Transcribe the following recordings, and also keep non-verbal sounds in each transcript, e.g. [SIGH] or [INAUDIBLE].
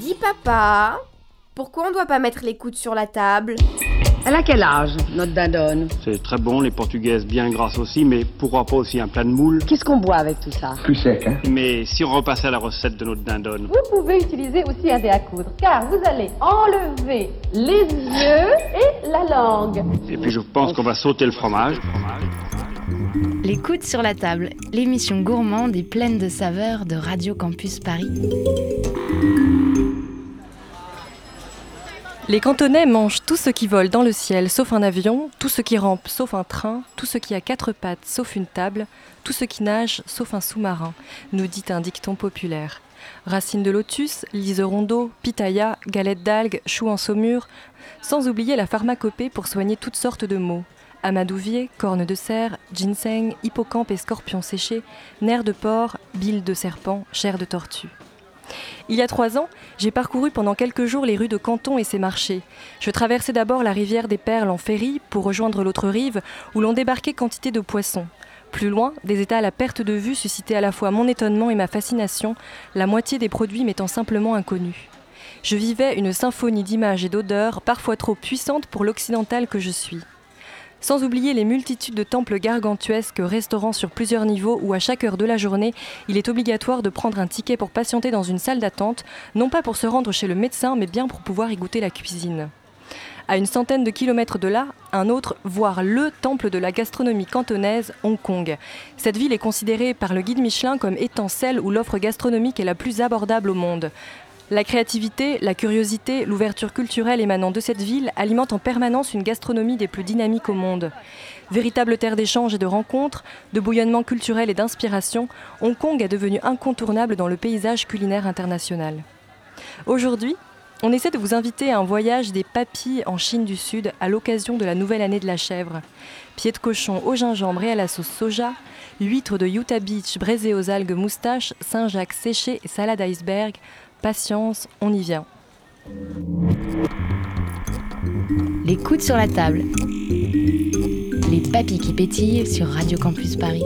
Dis papa, pourquoi on doit pas mettre les coudes sur la table? Elle a quel âge, notre dindonne C'est très bon, les portugaises bien grasses aussi, mais pourquoi pas aussi un plat de moule Qu'est-ce qu'on boit avec tout ça? Plus sec, hein? Mais si on repassait à la recette de notre dindonne Vous pouvez utiliser aussi un dé à coudre, car vous allez enlever les yeux et la langue. Et puis je pense qu'on va sauter le fromage. Les coudes sur la table, l'émission gourmande et pleine de saveurs de Radio Campus Paris. Les cantonais mangent tout ce qui vole dans le ciel sauf un avion, tout ce qui rampe sauf un train, tout ce qui a quatre pattes sauf une table, tout ce qui nage sauf un sous-marin, nous dit un dicton populaire. Racines de lotus, liseron d'eau, pitaya, galettes d'algues, choux en saumure, sans oublier la pharmacopée pour soigner toutes sortes de maux. Amadouvier, cornes de cerf, ginseng, hippocampe et scorpion séché, nerfs de porc, bile de serpent, chair de tortue. Il y a trois ans, j'ai parcouru pendant quelques jours les rues de Canton et ses marchés. Je traversais d'abord la rivière des Perles en ferry pour rejoindre l'autre rive où l'on débarquait quantité de poissons. Plus loin, des étals à perte de vue suscitaient à la fois mon étonnement et ma fascination, la moitié des produits m'étant simplement inconnus. Je vivais une symphonie d'images et d'odeurs parfois trop puissante pour l'occidental que je suis. Sans oublier les multitudes de temples gargantuesques, restaurants sur plusieurs niveaux où à chaque heure de la journée, il est obligatoire de prendre un ticket pour patienter dans une salle d'attente, non pas pour se rendre chez le médecin, mais bien pour pouvoir y goûter la cuisine. À une centaine de kilomètres de là, un autre, voire le temple de la gastronomie cantonaise, Hong Kong. Cette ville est considérée par le guide Michelin comme étant celle où l'offre gastronomique est la plus abordable au monde. La créativité, la curiosité, l'ouverture culturelle émanant de cette ville alimentent en permanence une gastronomie des plus dynamiques au monde. Véritable terre d'échanges et de rencontres, de bouillonnement culturel et d'inspiration, Hong Kong est devenu incontournable dans le paysage culinaire international. Aujourd'hui, on essaie de vous inviter à un voyage des papilles en Chine du Sud à l'occasion de la nouvelle année de la chèvre. Pieds de cochon au gingembre et à la sauce soja, huîtres de Utah Beach braisées aux algues moustaches, Saint-Jacques séché et salade iceberg, Patience, on y vient. Les coudes sur la table. Les papilles qui pétillent sur Radio Campus Paris.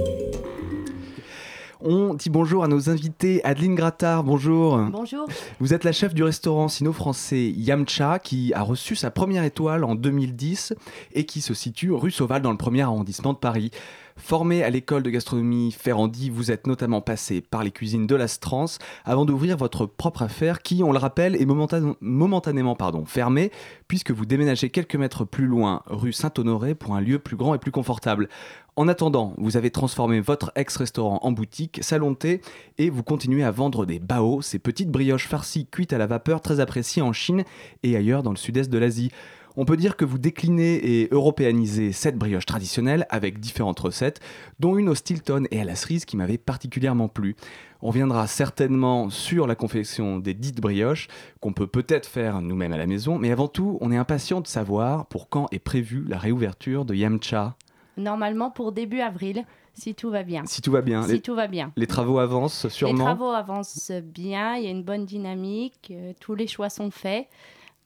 On dit bonjour à nos invités. Adeline Grattard, bonjour. Bonjour. Vous êtes la chef du restaurant sino-français Yamcha qui a reçu sa première étoile en 2010 et qui se situe rue Sauval dans le premier arrondissement de Paris. Formé à l'école de gastronomie Ferrandi, vous êtes notamment passé par les cuisines de l'Astrance avant d'ouvrir votre propre affaire qui, on le rappelle, est momentan- momentanément fermée puisque vous déménagez quelques mètres plus loin, rue Saint-Honoré, pour un lieu plus grand et plus confortable. En attendant, vous avez transformé votre ex-restaurant en boutique, salon thé, et vous continuez à vendre des bao, ces petites brioches farcies cuites à la vapeur très appréciées en Chine et ailleurs dans le sud-est de l'Asie. On peut dire que vous déclinez et européanisez cette brioche traditionnelle avec différentes recettes, dont une au Stilton et à la cerise qui m'avait particulièrement plu. On reviendra certainement sur la confection des dites brioches, qu'on peut peut-être faire nous-mêmes à la maison, mais avant tout, on est impatient de savoir pour quand est prévue la réouverture de Yamcha. Normalement pour début avril, si tout va bien. Si tout va bien, Si les, tout va bien. les travaux avancent Les sûrement. travaux avancent bien, il y a une bonne dynamique, euh, tous les choix sont faits.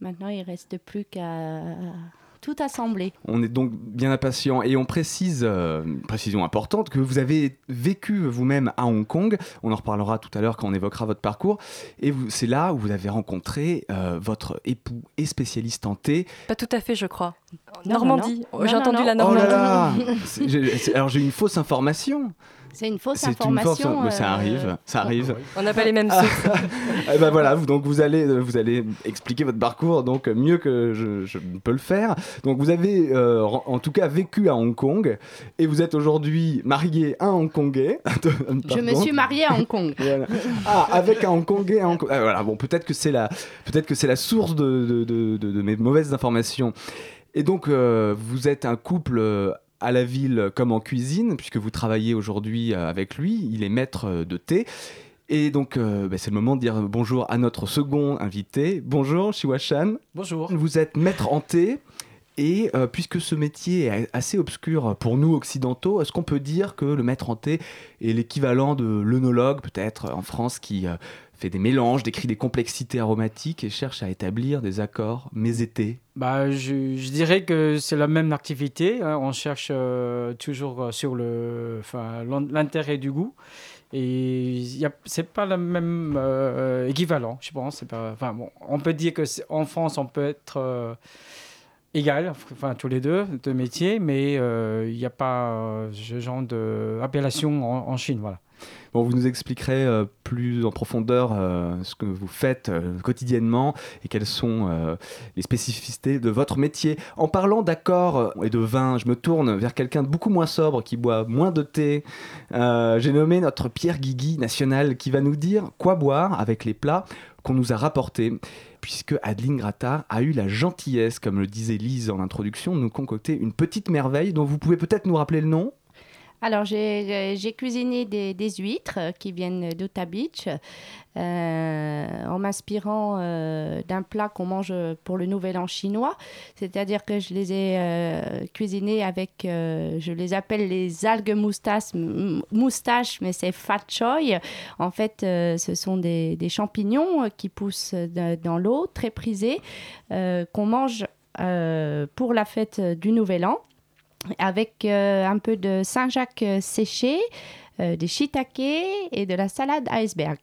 Maintenant, il reste plus qu'à tout assembler. On est donc bien impatient et on précise, euh, une précision importante, que vous avez vécu vous-même à Hong Kong. On en reparlera tout à l'heure quand on évoquera votre parcours. Et c'est là où vous avez rencontré euh, votre époux et spécialiste en thé. Pas tout à fait, je crois. Non, Normandie. non. J'ai entendu non, la non. Oh Normandie. là là C'est- j'ai- c'est- Alors j'ai une fausse information. C'est une fausse une information. ça euh, arrive, ça arrive. On n'a pas les mêmes sources. [LAUGHS] Eh ben voilà, vous, donc vous allez, euh, vous allez expliquer votre parcours donc euh, mieux que je, peux le faire. Donc vous avez euh, en tout cas vécu à Hong Kong et vous êtes aujourd'hui marié à un Hongkongais. [LAUGHS] Je me suis mariée à Hong Kong. Voilà. Ah, avec un Hongkongais. Hong- Ah, voilà, bon, peut-être que c'est la, peut-être que c'est la source de, de, de- de- de mes mauvaises informations. Et donc, euh, vous êtes un couple euh, à la ville comme en cuisine, puisque vous travaillez aujourd'hui euh, avec lui. Il est maître euh, de thé. Et donc, euh, bah, c'est le moment de dire bonjour à notre second invité. Bonjour, Shiwashan. Bonjour. Vous êtes maître en thé. Et euh, puisque ce métier est assez obscur pour nous occidentaux, est-ce qu'on peut dire que le maître en thé est l'équivalent de l'œnologue, peut-être en France, qui euh, fait des mélanges, décrit des complexités aromatiques et cherche à établir des accords mésétés Bah, je, dirais que c'est la même activité. hein. On cherche euh, toujours euh, sur l'intérêt du goût. Et a- c'est pas le même euh, équivalent, je pense. Pas, bon, on peut dire que c'est- en France, on peut être égal, tous les deux, deux métiers, mais il n'y a pas ce genre d'appellation en, en Chine. Voilà. Vous nous expliquerez euh, plus en profondeur euh, ce que vous faites euh, quotidiennement et quelles sont les spécificités de votre métier. En parlant d'accords et de vin, je me tourne vers quelqu'un de beaucoup moins sobre qui boit moins de thé. J'ai nommé notre Pierre Guigui national qui va nous dire quoi boire avec les plats qu'on nous a rapportés. Puisque Adeline Grattard a eu la gentillesse, comme le disait Lise en introduction, de nous concocter une petite merveille dont vous pouvez peut-être nous rappeler le nom. Alors, j'ai j'ai cuisiné des, des huîtres euh, qui viennent d'Utah Beach euh, en m'inspirant euh, d'un plat qu'on mange pour le Nouvel An chinois. C'est-à-dire que je les ai euh, cuisinés avec, euh, je les appelle les algues moustaches, mais c'est fat choy. En fait, euh, ce sont des, des champignons euh, qui poussent dans l'eau, très prisés, euh, qu'on mange euh, pour la fête du Nouvel An avec euh, un peu de Saint-Jacques euh, séché, euh, des shiitake et de la salade iceberg.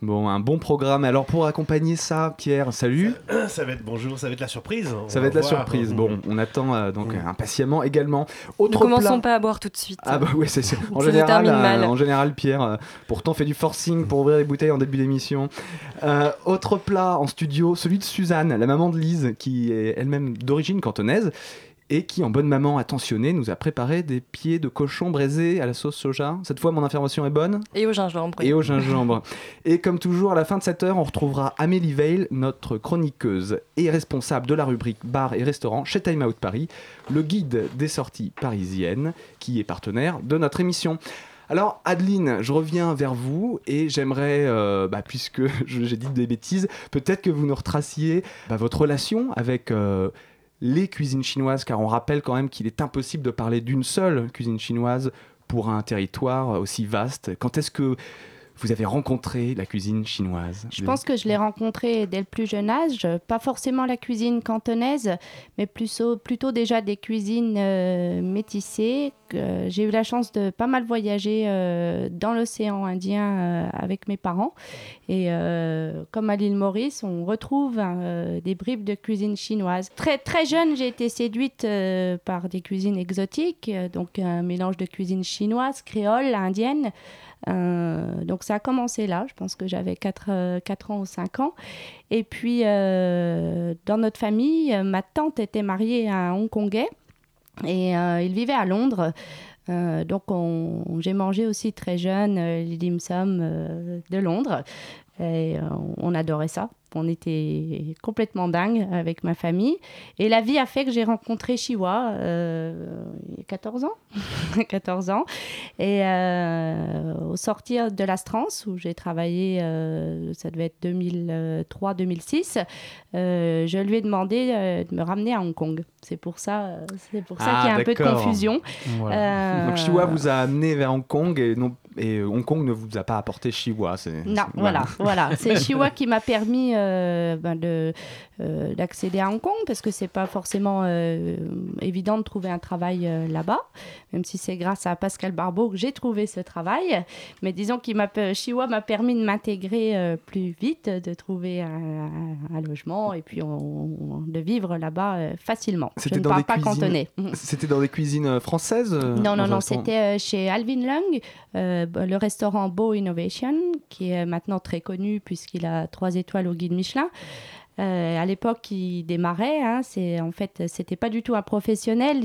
Bon, un bon programme. Alors pour accompagner ça, Pierre, salut. Ça va être bonjour, ça va être la surprise. on Ça va va être la voir. surprise. Bon, on attend euh, donc Mm. impatiemment également. Ne Autre commençons plat. pas à boire tout de suite. Ah bah ouais, c'est c'est- [LAUGHS] en Ça se général, termine euh, mal. en général, Pierre, euh, pourtant fait du forcing pour ouvrir les bouteilles en début d'émission. Euh, autre plat en studio, celui de Suzanne, la maman de Lise, qui est elle-même d'origine cantonaise et qui, en bonne maman attentionnée, nous a préparé des pieds de cochon braisés à la sauce soja. Cette fois, mon information est bonne Et au gingembre. et au gingembre. et comme toujours, à la fin de cette heure, on retrouvera Amélie Veil, notre chroniqueuse et responsable de la rubrique bar et restaurant chez Time Out Paris, le guide des sorties parisiennes, qui est partenaire de notre émission. Alors, Adeline, je reviens vers vous et j'aimerais, euh, bah, puisque [LAUGHS] j'ai dit des bêtises, peut-être que vous nous retraciez bah, votre relation avec euh, les cuisines chinoises, car on rappelle quand même qu'il est impossible de parler d'une seule cuisine chinoise pour un territoire aussi vaste. Quand est-ce que vous avez rencontré la cuisine chinoise Je pense que je l'ai rencontré dès le plus jeune âge, pas forcément la cuisine cantonaise, mais plutôt, déjà des cuisines euh, métissées. J'ai eu la chance de pas mal voyager euh, dans l'océan Indien euh, avec mes parents. Et comme à l'île Maurice, on retrouve euh, des bribes de cuisine chinoise. Très, très jeune, j'ai été séduite par des cuisines exotiques, donc un mélange de cuisine chinoise, créole, indienne. Euh, donc ça a commencé là, je pense que j'avais 4, ans ou 5 ans. Et puis euh, dans notre famille, euh, ma tante était mariée à un Hongkongais et euh, il vivait à Londres. Euh, donc on- j'ai mangé aussi très jeune euh, les dim euh, de Londres et euh, on adorait ça. On était complètement dingue avec ma famille. Et la vie a fait que j'ai rencontré Chiwa euh, il y a 14 ans. [LAUGHS] 14 ans. Et euh, au sortir de l'Astrance, où j'ai travaillé, euh, ça devait être 2003-2006, euh, je lui ai demandé euh, de me ramener à Hong Kong. C'est pour ça, c'est pour ça Ah, qu'il y a un peu de confusion. Euh, Donc Chihuahua vous a amené vers Hong Kong et, non, et Hong Kong ne vous a pas apporté Chihuahua. c'est- Non, voilà, voilà. C'est [LAUGHS] Chihuahua qui m'a permis ben, de, euh, d'accéder à Hong Kong parce que c'est pas forcément euh, évident de trouver un travail euh, là-bas, même si c'est grâce à Pascal Barbeau que j'ai trouvé ce travail. Mais disons qu'il m'a, Chihuahua m'a permis de m'intégrer euh, plus vite, de trouver un, un- un logement et puis on- on- de vivre là-bas euh, facilement. Je ne parle pas cuisines- cantonais. [LAUGHS] C'était dans des cuisines euh, françaises euh, Non, non, non, c'était euh, chez Alvin Lung, euh, le restaurant Beau Innovation, qui est maintenant très connu puisqu'il a trois étoiles au guide Michelin. Euh, à l'époque, il démarrait. Hein, c'est en fait, c'était pas du tout un professionnel.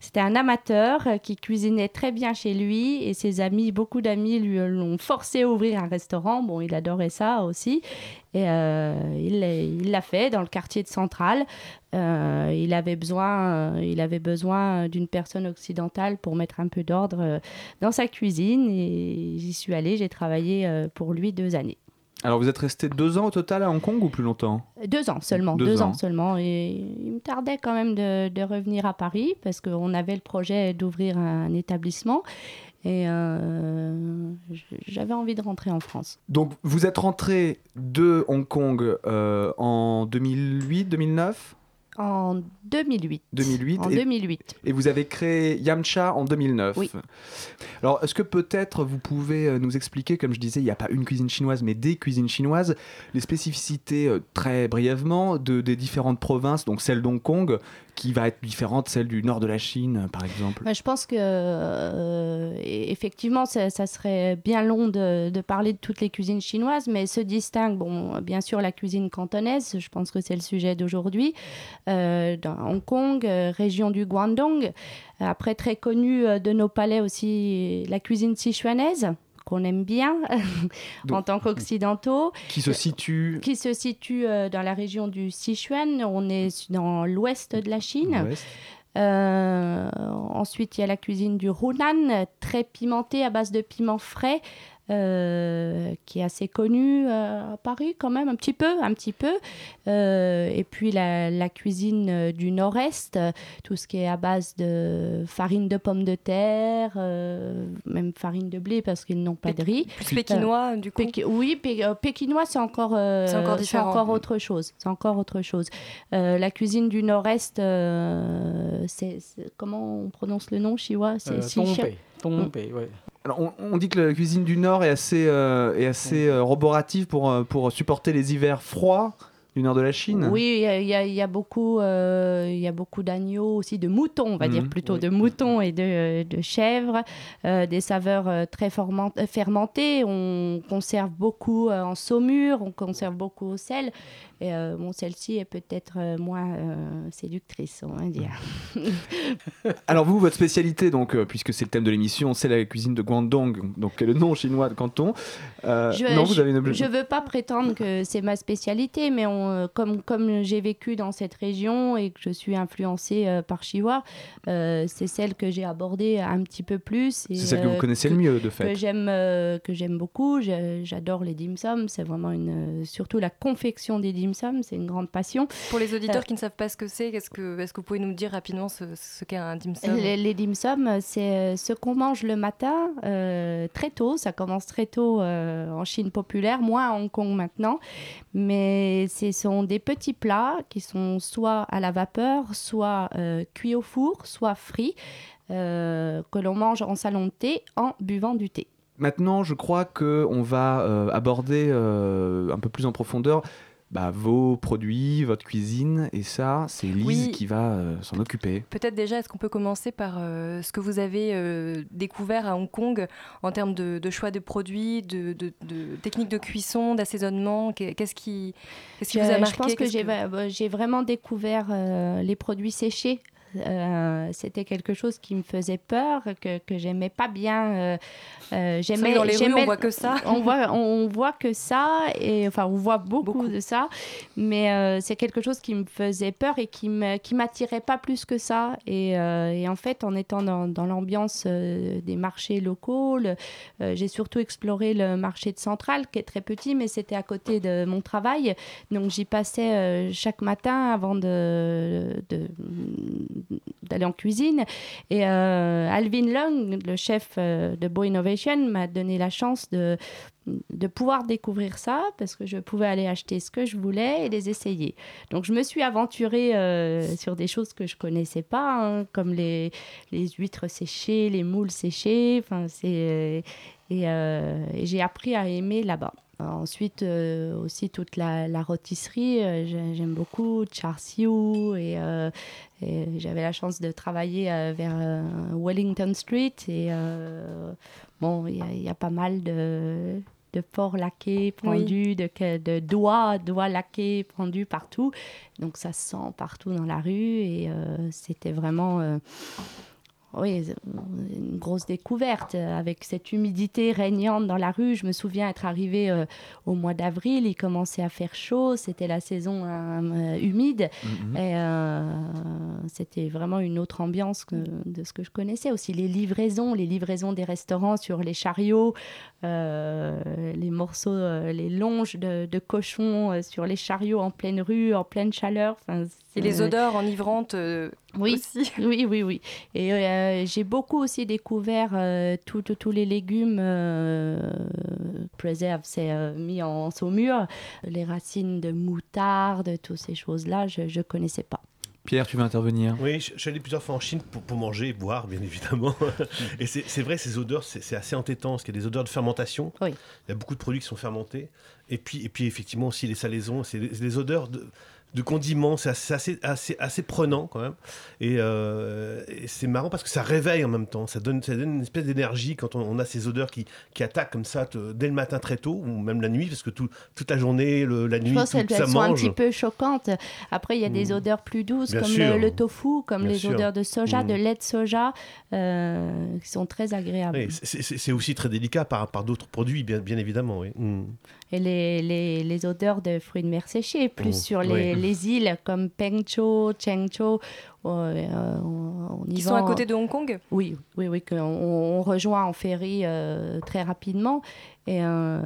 C'était un amateur qui cuisinait très bien chez lui et ses amis, beaucoup d'amis, lui l'ont forcé à ouvrir un restaurant. Bon, il adorait ça aussi et euh, il l'a- fait dans le quartier de Centrale. Euh, il avait besoin, il avait besoin d'une personne occidentale pour mettre un peu d'ordre dans sa cuisine et j'y suis allée. J'ai travaillé pour lui deux années. Alors vous êtes resté deux ans au total à Hong Kong ou plus longtemps? Deux ans seulement, Deux deux, ans. ans. seulement. Et il me tardait quand même de, de revenir à Paris parce qu'on avait le projet d'ouvrir un établissement et euh, j'avais envie de rentrer en France. Donc vous êtes rentré de Hong Kong euh, en 2008, 2009 En 2008. 2008. En et, 2008. et vous avez créé Yamcha en 2009. Oui. Alors, est-ce que peut-être vous pouvez euh, nous expliquer, comme je disais, il n'y a pas une cuisine chinoise, mais des cuisines chinoises, les spécificités euh, très brièvement de, des différentes provinces, donc celle d'Hong Kong, qui va être différente de celle du nord de la Chine, par exemple Bah, je pense que euh, e- effectivement, ça, serait bien long de, parler de toutes les cuisines chinoises, mais se distingue, bon, bien sûr, la cuisine cantonaise. Je pense que c'est le sujet d'aujourd'hui. Euh, dans Hong Kong, euh, région du Guangdong. Après, très connue de nos palais aussi, la cuisine sichuanaise qu'on aime bien [LAUGHS] en tant qu'occidentaux Qui se situe qui se situe euh, dans la région du Sichuan. On est dans l'ouest de la Chine. Euh, ensuite, il y a la cuisine du Hunan, euh, très pimentée à base de piment frais. Euh, qui est assez connue euh, à Paris quand même un petit peu un petit peu Euh, et puis la, la cuisine euh, du nord-est tout ce qui est à base de farine de pommes de terre euh, même farine de blé parce qu'ils n'ont pas de riz Plus pékinois, du coup. Oui, pé- euh, pékinois, c'est encore, euh, C'est encore différent. encore autre chose. C'est encore autre chose. Euh, la cuisine du Nord-Est, euh, c'est comment on prononce le nom, Chiwa C'est Euh. Tompé. Tompé, ouais. Alors, on, on dit que la cuisine du Nord est assez, euh, est assez euh, roborative pour, euh, pour supporter les hivers froids du nord de la Chine. Oui, il y a- y, y beaucoup, euh, il y a beaucoup d'agneaux aussi, de moutons, on va dire Mhm. plutôt, Oui. de moutons et de, de chèvres, euh, des saveurs euh, très fermentées. On conserve beaucoup en saumure, on conserve beaucoup au sel. Et euh, bon, celle-ci est peut-être euh, moins euh, séductrice, on va dire. [LAUGHS] Alors vous, votre spécialité, donc, puisque c'est le thème de l'émission, c'est la cuisine de Guangdong, donc le nom chinois de Canton. Euh, Je, non, vous je- avez une je veux pas prétendre que c'est ma spécialité, mais on, comme, comme j'ai vécu dans cette région et que je suis influencée par Chihuahua, c'est celle que j'ai abordée un petit peu plus. C'est celle que vous connaissez le mieux, de que fait. j'aime que j'aime beaucoup Je- j'adore les dim sum c'est vraiment une surtout la confection des dim sum c'est une grande passion. Pour les auditeurs Euh, qui ne savent pas ce que c'est, qu'est-ce que, est-ce que vous pouvez nous dire rapidement ce, ce qu'est un dim sum? Les, les dim sum c'est euh, ce qu'on mange le matin euh, très tôt. Ça commence très tôt euh, en Chine populaire moins à Hong Kong maintenant. Mais ce sont des petits plats qui sont soit à la vapeur soit euh, cuits au four soit frits euh, que l'on mange en salon de thé en buvant du thé. Maintenant, je crois qu'on va euh, aborder euh, un peu plus en profondeur bah, vos produits, votre cuisine, et ça, c'est Lise Oui. qui va euh, s'en occuper. Peut-être déjà, est-ce qu'on peut commencer par euh, ce que vous avez euh, découvert à Hong Kong en termes de, de choix de produits, de, de, de techniques de cuisson, d'assaisonnement? Qu'est- Qu'est-ce qui, qu'est-ce qui vous a marqué Je pense que Qu'est-ce j'ai vraiment découvert euh, les produits séchés. Euh, C'était quelque chose qui me faisait peur, que, que j'aimais pas bien. euh, euh, j'aimais dans les rues, on voit que ça. on voit, on voit que ça, et enfin, on voit beaucoup, Beaucoup. de ça, mais euh, c'est quelque chose qui me faisait peur et qui me, qui m'attirait pas plus que ça. Et, et en fait, en étant dans, dans l'ambiance des marchés locaux, le- j'ai surtout exploré le marché de Centrale, qui est très petit, mais c'était à côté de mon travail. Donc j'y passais chaque matin avant de, de- d'aller en cuisine. Et euh, Alvin Long, le chef euh, de Bo Innovation, m'a donné la chance de, de pouvoir découvrir ça parce que je pouvais aller acheter ce que je voulais et les essayer. Donc je me suis aventurée euh, sur des choses que je connaissais pas, hein, comme les, les huîtres séchées, les moules séchées. Et j'ai appris à aimer là-bas. Ensuite, euh, aussi toute la, la rôtisserie, euh, j'ai- j'aime beaucoup char siu et, euh, et j'avais la chance de travailler euh, vers euh, Wellington Street et euh, bon, il y, a- il y a pas mal de, de porcs laqués pendus, de, que- de doigts, doigts laqués pendus partout. Donc ça se sent partout dans la rue et euh, c'était vraiment... euh, oui, une grosse découverte euh, avec cette humidité régnante dans la rue. Je me souviens être arrivée euh, au mois d'avril, il commençait à faire chaud, c'était la saison euh, euh, humide Mhm. et euh, c'était vraiment une autre ambiance que- de ce que je connaissais. Aussi les livraisons, les livraisons des restaurants sur les chariots, euh, les morceaux, euh, les longes de, de cochons euh, sur les chariots en pleine rue, en pleine chaleur. Enfin, Et les c'est- odeurs enivrantes euh, oui, aussi. [LAUGHS] oui, oui, oui. Et euh, j'ai beaucoup aussi découvert euh, tout- tout- tous les légumes euh, preserve, c'est euh, mis en saumure, les racines de moutarde, toutes ces choses-là, je ne connaissais pas. Pierre, tu veux intervenir? Oui, je, je suis allé plusieurs fois en Chine pour, pour manger et boire, bien évidemment. [LAUGHS] et c'est c'est vrai, ces odeurs, c'est c'est assez entêtant, parce qu'il y a des odeurs de fermentation. Oui. Il y a beaucoup de produits qui sont fermentés. Et puis, et puis effectivement, aussi les salaisons, c'est des, c'est des odeurs de, de condiments, c'est assez, assez, assez, assez prenant quand même. Et, euh, et c'est marrant parce que ça réveille en même temps. Ça donne, ça donne une espèce d'énergie quand on, on a ces odeurs qui, qui attaquent comme ça te- dès le matin très tôt, ou même la nuit, parce que tout- toute la journée, le- la Je nuit, pense tout, ça sont un mange. petit peu choquantes. Après, il y a des Mm. odeurs plus douces, Bien comme le, le tofu, comme Bien les sûr. odeurs de soja, de lait de soja, euh, qui sont très agréables. Oui, c'est- aussi très délicat par, par d'autres produits, bien, bien évidemment. Oui. Mm. Et les, les, les odeurs de fruits de mer séchés, plus Mm. sur les, Oui. les îles comme Pengcho, Chengcho. euh, euh, on, on y Qui va sont à côté de Hong Kong? Oui, oui, oui, qu'on on rejoint en ferry euh, très rapidement. Et euh,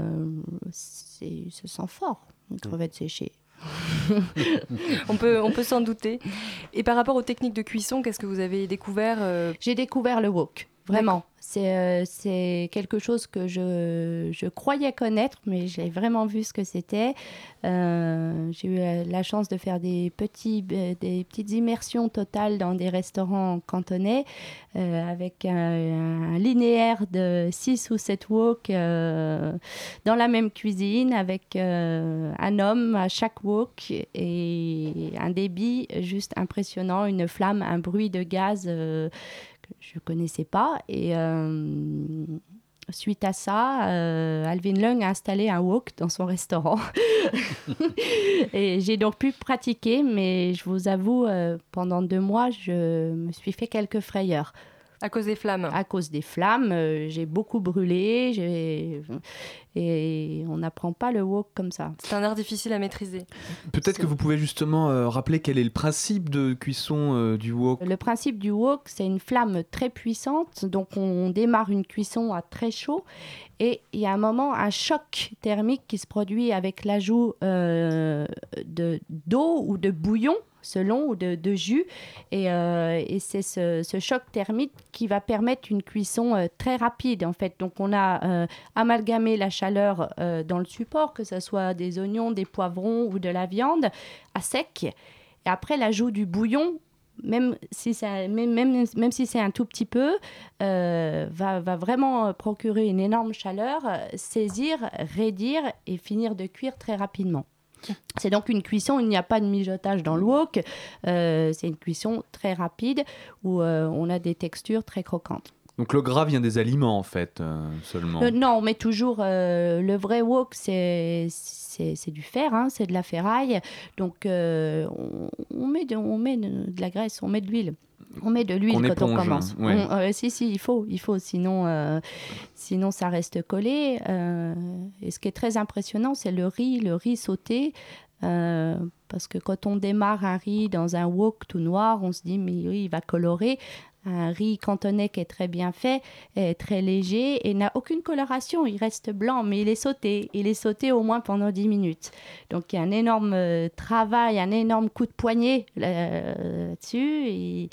c'est- ce sent fort, une crevette séchée. [LAUGHS] on peut, on peut s'en douter. Et par rapport aux techniques de cuisson, qu'est-ce que vous avez découvert euh, J'ai découvert le wok, vraiment. C'est euh, quelque chose que je, je croyais connaître, mais j'ai vraiment vu ce que c'était. Euh, j'ai eu la, la chance de faire des, petits, euh, des petites immersions totales dans des restaurants cantonais euh, avec un, un linéaire de 6 ou 7 wok euh, dans la même cuisine avec euh, un homme à chaque wok et un débit juste impressionnant, une flamme, un bruit de gaz. Je connaissais pas. Et euh, suite à ça, euh, Alvin Lung a installé un wok dans son restaurant. [LAUGHS] et j'ai donc pu pratiquer, mais je vous avoue, euh, pendant deux mois, je me suis fait quelques frayeurs. À cause des flammes À cause des flammes, euh, j'ai beaucoup brûlé, j'ai- et on n'apprend pas le wok comme ça. C'est un art difficile à maîtriser. Peut-être que vous pouvez justement euh, rappeler quel est le principe de cuisson euh, du wok. Le principe du wok, c'est une flamme très puissante, donc on démarre une cuisson à très chaud et il y a un moment, un choc thermique qui se produit avec l'ajout euh, de- d'eau ou de bouillon selon ou de, jus. Et, euh, c'est ce, choc thermique qui va permettre une cuisson euh, très rapide en fait. Donc on a euh, amalgamé la chaleur dans le support que ce soit des oignons des poivrons ou de la viande à sec. Et après l'ajout du bouillon même si, même, même, si c'est un tout petit peu, va, va vraiment procurer une énorme chaleur, saisir, raidir et finir de cuire très rapidement. C'est donc une cuisson, il n'y a pas de mijotage dans le wok, euh, c'est une cuisson très rapide où euh, on a des textures très croquantes. Donc le gras vient des aliments en fait euh, seulement. Non, on met toujours le vrai wok, c'est c'est du fer, hein, c'est de la ferraille. Donc on, on met de, on met de, de la graisse, on met de l'huile. On met de l'huile quand on commence. ouais. On- euh, si si, il faut, il faut, sinon euh, sinon ça reste collé. euh, et ce qui est très impressionnant, c'est le riz, le riz sauté. parce que quand on démarre un riz dans un wok tout noir, on se dit mais oui, il va colorer. Un riz cantonais qui est très bien fait, est très léger et n'a aucune coloration. Il reste blanc, mais il est sauté. Il est sauté au moins pendant 10 minutes. Donc il y a un énorme travail, un énorme coup de poignet là- là-dessus. et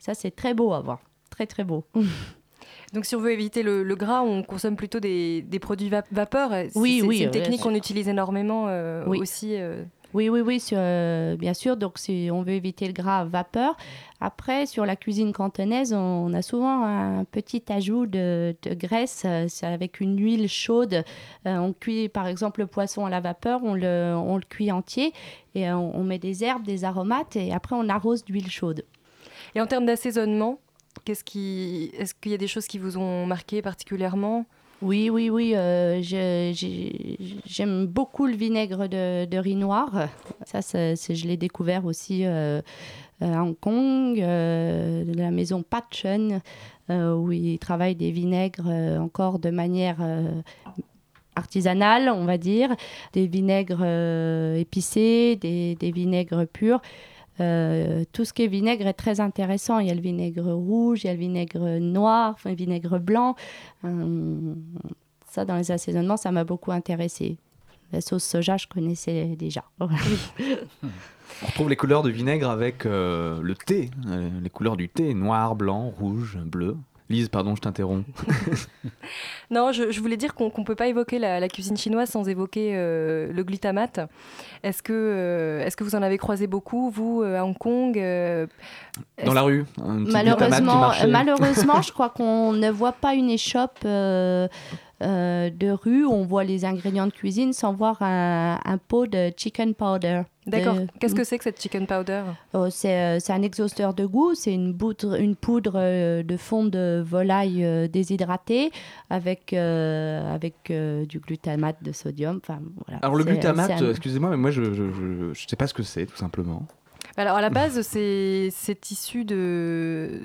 ça, c'est très beau à voir. Très, très beau. [LAUGHS] Donc si on veut éviter le, le gras, on consomme plutôt des, des produits va- vapeur. Oui, oui, C'est une euh, technique qu'on utilise énormément euh, Oui. aussi. euh. Oui, oui, oui, sur, euh, bien sûr. Donc, si on veut éviter le gras à vapeur. Après, sur la cuisine cantonaise, on a souvent un petit ajout de, de graisse. euh, avec une huile chaude. Euh, on cuit, par exemple, le poisson à la vapeur, on le, on le cuit entier et on, on met des herbes, des aromates et après, on arrose d'huile chaude. Et en termes d'assaisonnement, qu'est-ce qui, est-ce qu'il y a des choses qui vous ont marqué particulièrement? Oui, oui, oui. euh, J'aime beaucoup le vinaigre de, riz noir. Ça, c'est- je l'ai découvert aussi euh, à Hong Kong, euh, de la maison Pat Chen, euh, où ils travaillent des vinaigres encore de manière artisanale, on va dire. Des vinaigres épicés, des vinaigres purs. Euh, tout ce qui est vinaigre est très intéressant. Il y a le vinaigre rouge, il y a le vinaigre noir, enfin, le vinaigre blanc. Hum, ça, dans les assaisonnements, ça m'a beaucoup intéressé. La sauce soja, je connaissais déjà. [LAUGHS] On retrouve les couleurs de vinaigre avec euh, le thé, euh, les couleurs du thé, noir, blanc, rouge, bleu. Lise, pardon, je t'interromps. [LAUGHS] non, je, je, voulais dire qu'on ne peut pas évoquer la, la, cuisine chinoise sans évoquer euh, le glutamate. Est-ce que, euh, est que vous en avez croisé beaucoup, vous, euh, à Hong Kong Dans la rue Malheureusement, malheureusement [LAUGHS] je crois qu'on ne voit pas une échoppe euh, de rue, on voit les ingrédients de cuisine sans voir un, pot de chicken powder. D'accord. Qu'est-ce que c'est que cette chicken powder? Oh, euh, C'est un exhausteur de goût. C'est une, poudre, une poudre euh, de fond de volaille déshydratée avec, avec du glutamate de sodium. Enfin, voilà. Alors le glutamate, excusez-moi, mais moi je ne sais pas ce que c'est tout simplement. Alors à la base, c'est issu de...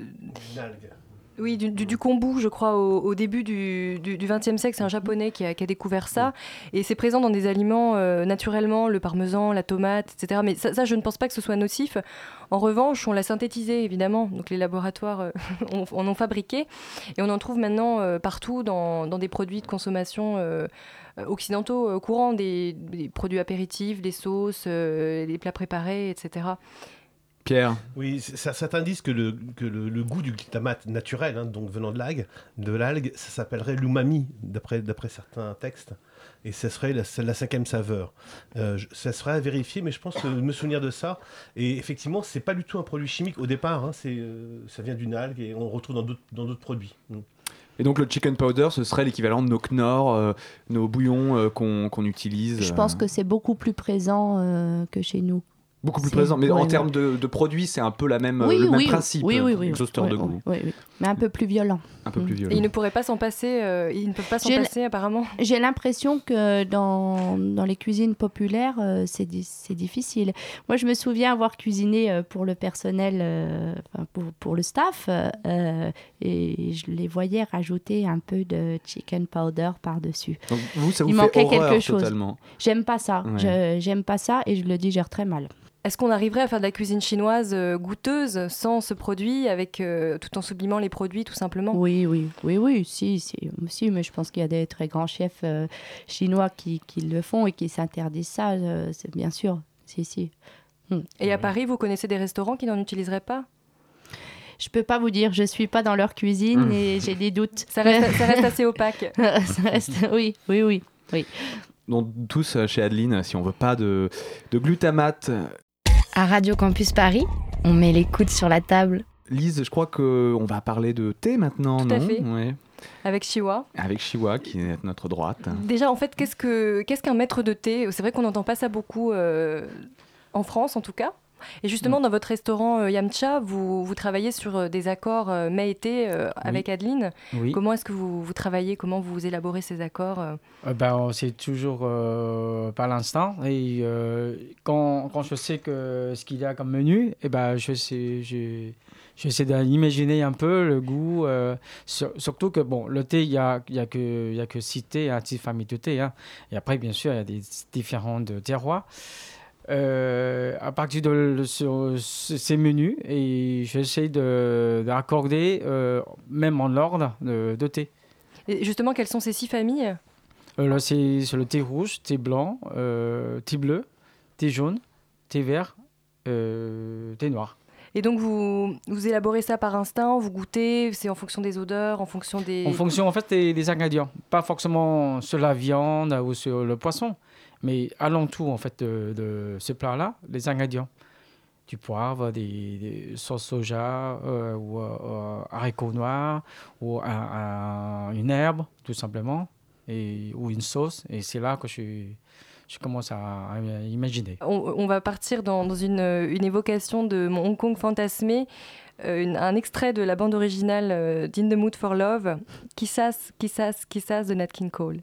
Oui, du, du, kombu, je crois, au, début du XXe siècle. C'est un japonais qui a, découvert ça. Et c'est présent dans des aliments euh, naturellement, le parmesan, la tomate, etc. Mais ça, je ne pense pas que ce soit nocif. En revanche, on l'a synthétisé, évidemment. Donc les laboratoires euh, [LAUGHS] en ont fabriqué. Et on en trouve maintenant euh, partout dans, des produits de consommation occidentaux courants, des, des, produits apéritifs, des sauces, des plats préparés, etc. Pierre Oui, ça, ça t'indique que, le, que le, goût du glutamate naturel, hein, donc venant de l'algue, de l'algue, ça s'appellerait l'umami, d'après, certains textes. Et ce serait la, la cinquième saveur. Euh, ça serait à vérifier, mais je pense que me souvenir de ça. Et effectivement, c'est pas du tout un produit chimique au départ. Hein, c'est, euh, ça vient d'une algue et on le retrouve dans d'autres, produits. Et donc le chicken powder, ce serait l'équivalent de nos knorr, euh, nos bouillons qu'on, qu'on utilise. Je pense que c'est beaucoup plus présent que chez nous. Beaucoup plus présent, mais en termes de, de, produits, c'est un peu la même, le même principe. Oui, oui, oui. Exhausteur de goût. Mais un peu plus violent. Un peu plus mm. violent. Et ils ne pourraient pas s'en passer, euh, ils ne peuvent pas s'en passer apparemment. J'ai l'impression que dans, dans les cuisines populaires, euh, c'est difficile. Moi, je me souviens avoir cuisiné euh, pour le personnel, pour, pour, le staff, et je les voyais rajouter un peu de chicken powder par-dessus. vous, ça vous Il manquait quelque chose. J'aime pas ça. J'aime pas ça et je le digère très mal. Est-ce qu'on arriverait à faire de la cuisine chinoise euh, goûteuse sans ce produit, avec, euh, tout en sublimant les produits tout simplement? Oui, oui, oui, oui, si, si, mais je pense qu'il y a des très grands chefs euh, chinois qui, qui, le font et qui s'interdisent ça, c'est bien sûr, si, si. Hmm. Et à Paris, vous connaissez des restaurants qui n'en utiliseraient pas? Je peux pas vous dire, je suis pas dans leur cuisine hmm. et j'ai des doutes. Ça reste, ça reste assez [LAUGHS] opaque. ça reste, oui, oui, oui, oui. Donc tous chez Adeline, si on veut pas de, de glutamate à Radio Campus Paris, on met les coudes sur la table. Lise, je crois qu'on va parler de thé maintenant, Tout à fait. Avec Chiwa. Avec Chiwa, qui est notre droite. Déjà, en fait, qu'est-ce qu'un qu'un maître de thé? C'est vrai qu'on n'entend pas ça beaucoup euh, en France, en tout cas. Et justement, mm. dans votre restaurant euh, Yamcha, vous, vous, travaillez sur euh, des accords euh, mai-été avec Adeline. Comment est-ce que vous, vous, travaillez? Comment vous élaborez ces accords ben, C'est toujours par l'instant. Et quand, quand, je sais que ce qu'il y a comme menu, et eh ben, je sais, j'essaie d'imaginer un peu le goût. surtout que bon, le thé, il n'y a, y a, que, y a que six thés, hein, six familles de thé. Hein. Et après, bien sûr, il y a des différents terroirs. Euh, à partir de ces menus et j'essaie d'accorder euh, même en ordre de, thé. Et justement, quelles sont ces six familles? Euh, Là, c'est le thé rouge, thé blanc, thé bleu, thé jaune, thé vert, thé noir. Et donc, vous, vous élaborez ça par instinct, vous goûtez, c'est en fonction des odeurs, en fonction des... En fonction, en fait, des, des ingrédients. Pas forcément sur la viande ou sur le poisson. Mais alentour en fait de, ce plat-là, les ingrédients du poivre, des, sauces soja euh, ou euh, haricots noirs ou une herbe tout simplement et, ou une sauce. Et c'est là que je, je commence à, imaginer. On, va partir dans, une, une, évocation de mon Hong Kong fantasmé. Euh, un extrait de la bande originale d'In the Mood for Love, Kissas, Kissas, Kissas de Nat King Cole.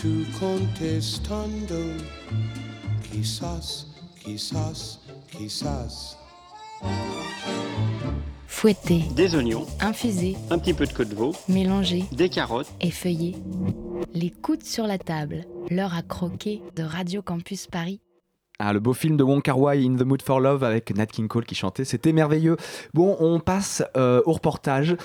tú contestando, quizás, quizás, quizás. Fouetter, Des oignons, infuser, un petit peu de queue de veau, mélanger, des carottes. et feuiller. Les coudes sur la table, l'heure à croquer de Radio Campus Paris. Ah, le beau film de Wong Kar Wai, In the Mood for Love, avec Nat King Cole qui chantait, c'était merveilleux. Bon, on passe euh, au reportage.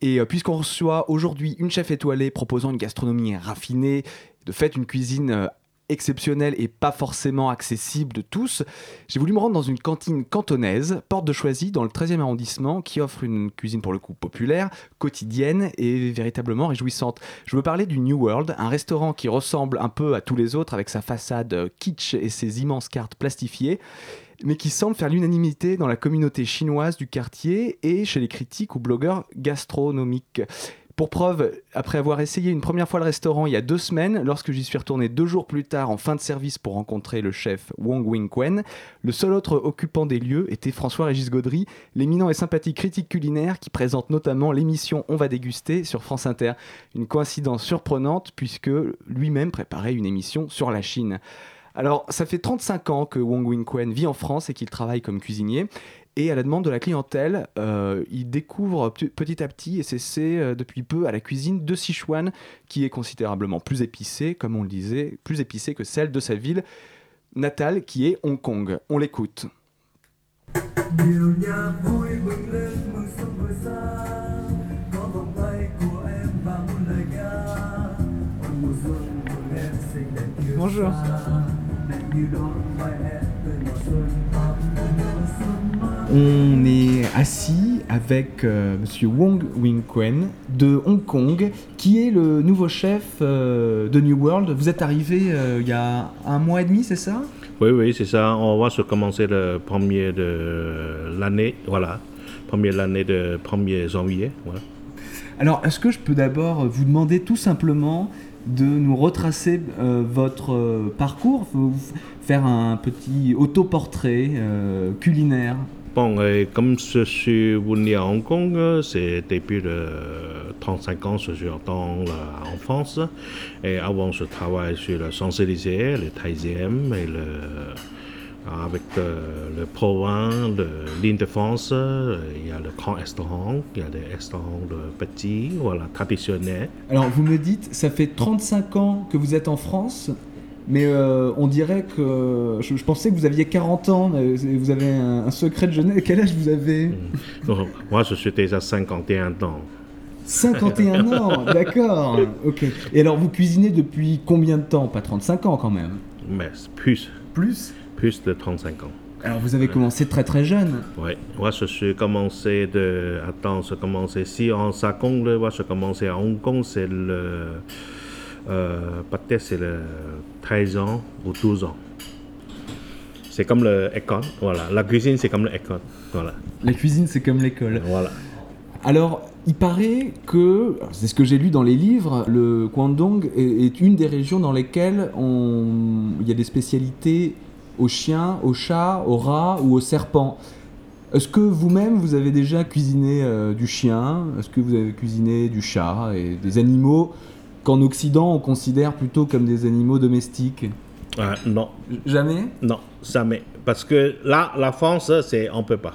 Et euh, puisqu'on reçoit aujourd'hui une chef étoilée proposant une gastronomie raffinée, de fait une cuisine euh, exceptionnelle et pas forcément accessible de tous, j'ai voulu me rendre dans une cantine cantonaise, porte de Choisy, dans le 13e arrondissement, qui offre une cuisine pour le coup populaire, quotidienne et véritablement réjouissante. Je veux parler du New World, un restaurant qui ressemble un peu à tous les autres avec sa façade euh, kitsch et ses immenses cartes plastifiées mais qui semble faire l'unanimité dans la communauté chinoise du quartier et chez les critiques ou blogueurs gastronomiques. Pour preuve, après avoir essayé une première fois le restaurant il y a deux semaines, lorsque j'y suis retourné deux jours plus tard en fin de service pour rencontrer le chef Wong Wing Quen, le seul autre occupant des lieux était François-Régis Gaudry, l'éminent et sympathique critique culinaire qui présente notamment l'émission On va déguster sur France Inter. Une coïncidence surprenante puisque lui-même préparait une émission sur la Chine. Alors, ça fait 35 ans que Wong Wing Quen vit en France et qu'il travaille comme cuisinier. Et à la demande de la clientèle, euh, il découvre petit à petit et s'essaie euh, depuis peu à la cuisine de Sichuan, qui est considérablement plus épicée, comme on le disait, plus épicée que celle de sa ville natale, qui est Hong Kong. On l'écoute. Bonjour. On est assis avec euh, Monsieur Wong Wing Quen de Hong Kong, qui est le nouveau chef euh, de New World. Vous êtes arrivé euh, il y a un mois et demi, c'est ça? Oui, oui, c'est ça. On va se commencer le premier de l'année, voilà. Premier de l'année de 1er janvier, voilà. Alors, est-ce que je peux d'abord vous demander tout simplement de nous retracer euh, votre euh, parcours, faire un petit autoportrait euh, culinaire Bon, comme je suis venu à Hong Kong, c'est depuis le 35 ans, je suis dans en France. Et avant, je travaille sur le Champs-Élysées, le 13e, et le, avec le, le Provence, le l'île de France. euh, Il y a le grand restaurant, il y a des restaurants de petits, voilà, traditionnels. Alors, vous me dites, ça fait 35 ans que vous êtes en France, mais euh, on dirait que. Je, je pensais que vous aviez 40 ans, mais vous avez un, un secret de jeunesse. Quel âge vous avez? Donc, moi, je suis déjà 51 ans. 51 [LAUGHS] ans, d'accord. Ok. Et alors, vous cuisinez depuis combien de temps? Pas 35 ans quand même. Mais plus. Plus? Plus de 35 ans. Alors, vous avez commencé très très jeune. Oui, moi je suis commencé de. Attends, je commencé. Si on ça compte, moi je commencé à Hong Kong, c'est le. Euh, peut-être c'est le 13 ans ou 12 ans. C'est comme l'école, voilà. La cuisine c'est comme l'école, voilà. La cuisine, c'est comme l'école. Voilà. Alors, il paraît que, c'est ce que j'ai lu dans les livres, le Guangdong est, est une des régions dans lesquelles on, il y a des spécialités aux chiens, aux chats, aux rats ou aux serpents. Est-ce que vous-même, vous avez déjà cuisiné euh, du chien? Est-ce que vous avez cuisiné du chat et des animaux qu'en Occident on considère plutôt comme des animaux domestiques? Ah, non. Jamais? Non, jamais. Parce que là, la France, c'est on peut pas.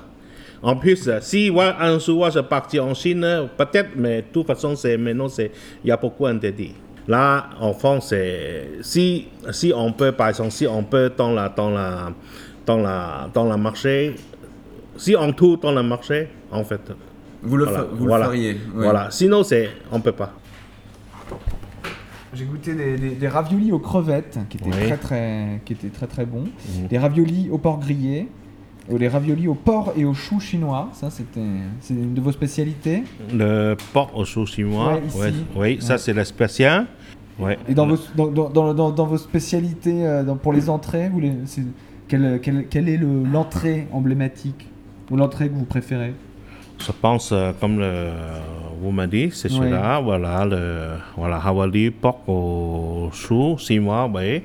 En plus, si moi, un jour je partis en Chine, peut-être, mais de toute façon, c'est maintenant, il y a beaucoup interdit. Là, en France, c'est si si on peut, par exemple, si on peut dans la dans la dans la dans la marché, si on trouve dans le marché, en fait. Vous le voilà, fa- vous le voilà, feriez, ouais. Voilà. Sinon, c'est on peut pas. J'ai goûté des, des- des raviolis aux crevettes qui étaient Oui. très très qui étaient très très bons. Mhm. Des raviolis au porc grillé. Ou les raviolis au porc et au chou chinois, ça c'était c'est une de vos spécialités. Le porc au chou chinois, Ouais, ici. ouais, oui, ça c'est le spécial. Ouais. Et dans vos, dans, dans- dans- vos spécialités, euh, pour les entrées, vous les, c'est- quelle, quelle- quelle est le- l'entrée emblématique Ou l'entrée que vous préférez? Je pense, euh, comme le, vous m'avez dit, c'est Ouais. celui-là, voilà, le voilà, Hawaii porc au chou, six mois, oui.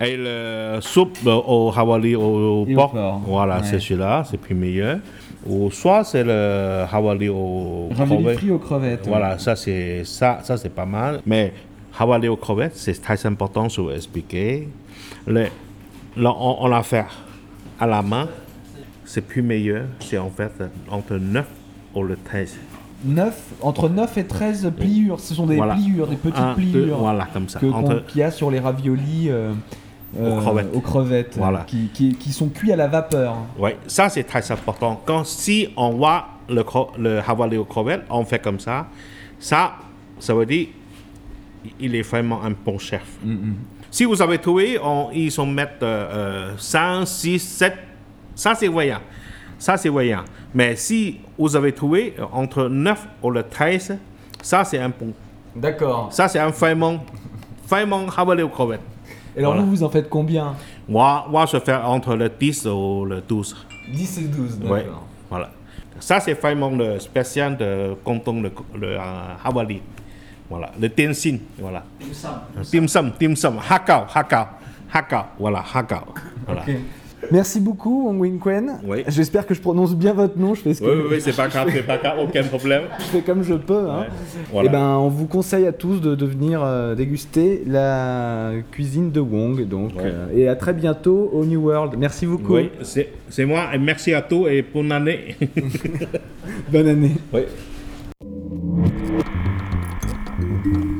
Et le soupe euh, au Hawaii au, porc, voilà, ouais. c'est celui-là, c'est plus meilleur. Ou soit c'est le Hawaii au Ravioli crevettes. frit aux crevettes, Voilà, ouais. ça c'est ça, ça c'est pas mal. Mais Hawaii aux crevettes, c'est très important, je vais expliquer. Le, on, on l'a fait à la main, c'est plus meilleur. C'est en fait entre 9 ou le 13. 9, entre 9 et 13 pliures. Ce sont des Voilà. pliures, des petites Un, deux, pliures. voilà, comme ça. qu'on- Entre- Qu'il y a sur les raviolis euh, euh, Aux crevettes. aux crevettes, Voilà. qui, qui- qui sont cuits à la vapeur. Oui, ça c'est très important. Quand si on voit le, le aux crevettes, on fait comme ça. Ça, ça veut dire il est vraiment un bon chef. Si vous avez trouvé, on, ils sont mettre euh, 5, 6, 7, ça c'est voyant. Ça c'est voyant. Mais si vous avez trouvé euh, entre 9 ou le 13, ça c'est un bon. D'accord. Ça c'est un vraiment, vraiment hawali aux crevettes. Et alors Voilà. vous, vous en faites combien? Moi, moi, je fais entre le 10 ou le 12. 10 et 12, Ouais, d'accord. voilà. Ça, c'est vraiment le spécial de canton, le, le euh, Hawali. Voilà, le Tenzin, voilà. Dim sum, dim sum, Hakao, Hakao, Hakao, voilà, Hakao. Voilà. Ok. Merci beaucoup, Wong Wing Quen. Oui. J'espère que je prononce bien votre nom. Je fais ce que Oui, oui, oui, c'est pas grave, c'est pas grave, aucun problème. je fais comme je peux. Hein. Ouais, voilà. Et ben, on vous conseille à tous de, de venir euh, déguster la cuisine de Wong. Donc, Ouais. euh, et à très bientôt au New World. Merci beaucoup. Oui, c'est c'est moi, et merci à tous et bonne année. [LAUGHS] Bonne année. Oui.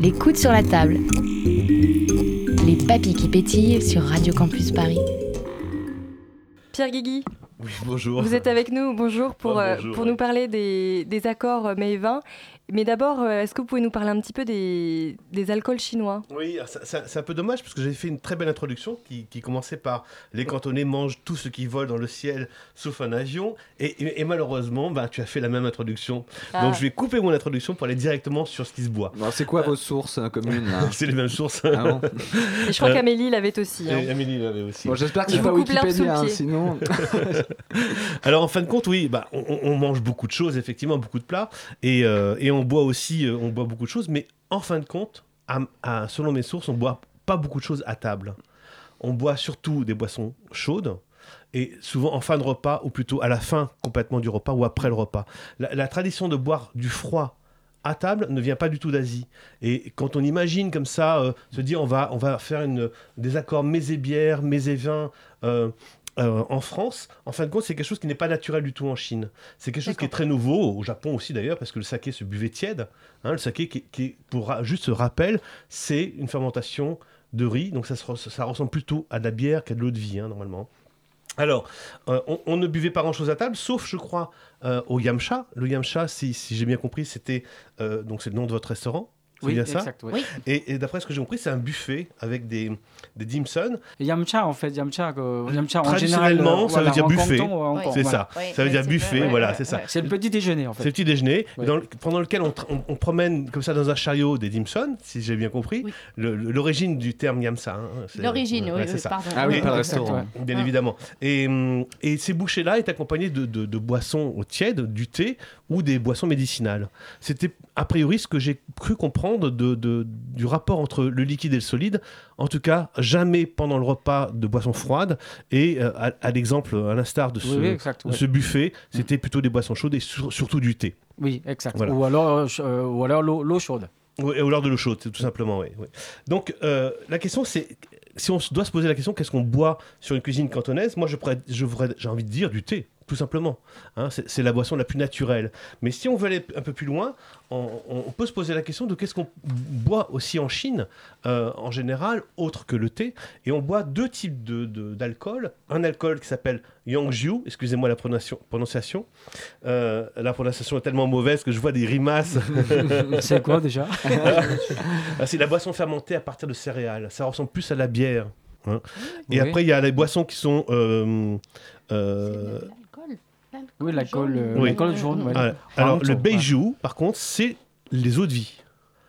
Les coudes sur la table. Les papilles qui pétillent sur Radio Campus Paris. Pierre Guigui, Oui, bonjour. vous êtes avec nous, bonjour, pour, Oh, euh, bonjour, pour ouais. nous parler des, des accords euh, mets et vins. Mais d'abord, euh, est-ce que vous pouvez nous parler un petit peu des, des alcools chinois? Oui, ah, c'est un peu dommage parce que j'avais fait une très belle introduction qui, qui commençait par les cantonais mangent tout ce qui vole dans le ciel sauf un avion et, et- et malheureusement bah, tu as fait la même introduction. Ah. Donc je vais couper mon introduction pour aller directement sur ce qui se boit. Alors, c'est quoi vos sources euh, communes [LAUGHS] C'est les mêmes sources. Ah bon? Et je crois Euh, qu'Amélie l'avait aussi. hein. Amélie l'avait aussi. Bon, j'espère que Je c'est vous pas Wikipédia, hein, sinon. [LAUGHS] Alors en fin de compte, oui, bah, on mange beaucoup de choses, effectivement, beaucoup de plats, et, euh, et on boit aussi, euh, on boit beaucoup de choses, mais en fin de compte, selon mes sources, on boit pas beaucoup de choses à table. On boit surtout des boissons chaudes. Et souvent en fin de repas, ou plutôt à la fin complètement du repas, ou après le repas. La, tradition de boire du froid à table ne vient pas du tout d'Asie. Et quand on imagine comme ça, euh, se dire on va, on faire des accords mets et bière, mets et vin euh, euh, en France, en fin de compte, c'est quelque chose qui n'est pas naturel du tout en Chine. C'est quelque chose qui est très nouveau, au Japon aussi d'ailleurs, parce que le saké se buvait tiède. Hein, le saké, qui, qui est- pour juste rappel, c'est une fermentation de riz, donc ça, se res- ça ressemble plutôt à de la bière qu'à de l'eau de vie, hein, normalement. Alors, euh, on, on ne buvait pas grand-chose à table, sauf, je crois, euh, au yamcha. Le yamcha, si, si j'ai bien compris, c'était donc c'est le nom de votre restaurant. C'est Oui, bien exact. Oui. Et, et d'après ce que j'ai compris, c'est un buffet avec des, des dim sum. Yamcha, en fait, Yamcha, que- Yamcha en général. Traditionnellement, euh, ça veut dire buffet. euh, C'est ça. ça veut dire buffet, voilà, c'est ça. C'est le petit déjeuner, en fait. C'est le petit déjeuner, Ouais. dans le- pendant lequel on, tra- on- on promène comme ça dans un chariot des dim sum, si j'ai bien compris. L'origine du terme yamsa. hein, L'origine, oui, c'est oui, ça. pardon. Ah oui, pas le restaurant. Bien Ah. évidemment. Et, hum, et ces bouchées-là est accompagnées de, boissons au tiède, du thé ou des boissons médicinales. C'était a priori ce que j'ai cru comprendre de, de- du rapport entre le liquide et le solide. En tout cas, jamais pendant le repas de boissons froides. Et euh, à, à l'exemple, à l'instar de ce, Oui, oui, exact, de ouais. ce buffet, c'était plutôt des boissons chaudes et sur- surtout du thé. Oui, exact. Voilà. Ou alors, euh, euh, ou alors l'eau chaude. Oui, ou alors de l'eau chaude, tout simplement, oui. Donc, euh, la question, c'est, si on doit se poser la question, qu'est-ce qu'on boit sur une cuisine cantonaise? Moi, je je j'ai envie de dire du thé, tout simplement. Hein, c'est, la boisson la plus naturelle. Mais si on veut aller un peu plus loin, on, on peut se poser la question de qu'est-ce qu'on boit aussi en Chine, euh, en général, autre que le thé. Et on boit deux types de, de- d'alcool. Un alcool qui s'appelle Yangjiu, excusez-moi la prononciation. Euh, la prononciation est tellement mauvaise que je vois des grimaces. [LAUGHS] C'est quoi, déjà? [LAUGHS] Ah, C'est la boisson fermentée à partir de céréales. Ça ressemble plus à la bière. hein. Et Oui. après, il y a les boissons qui sont. euh, euh, Oui, l'alcool euh, oui. l'alcool jaune. ouais. Alors, le ouais. beiju, par contre, c'est les eaux de vie.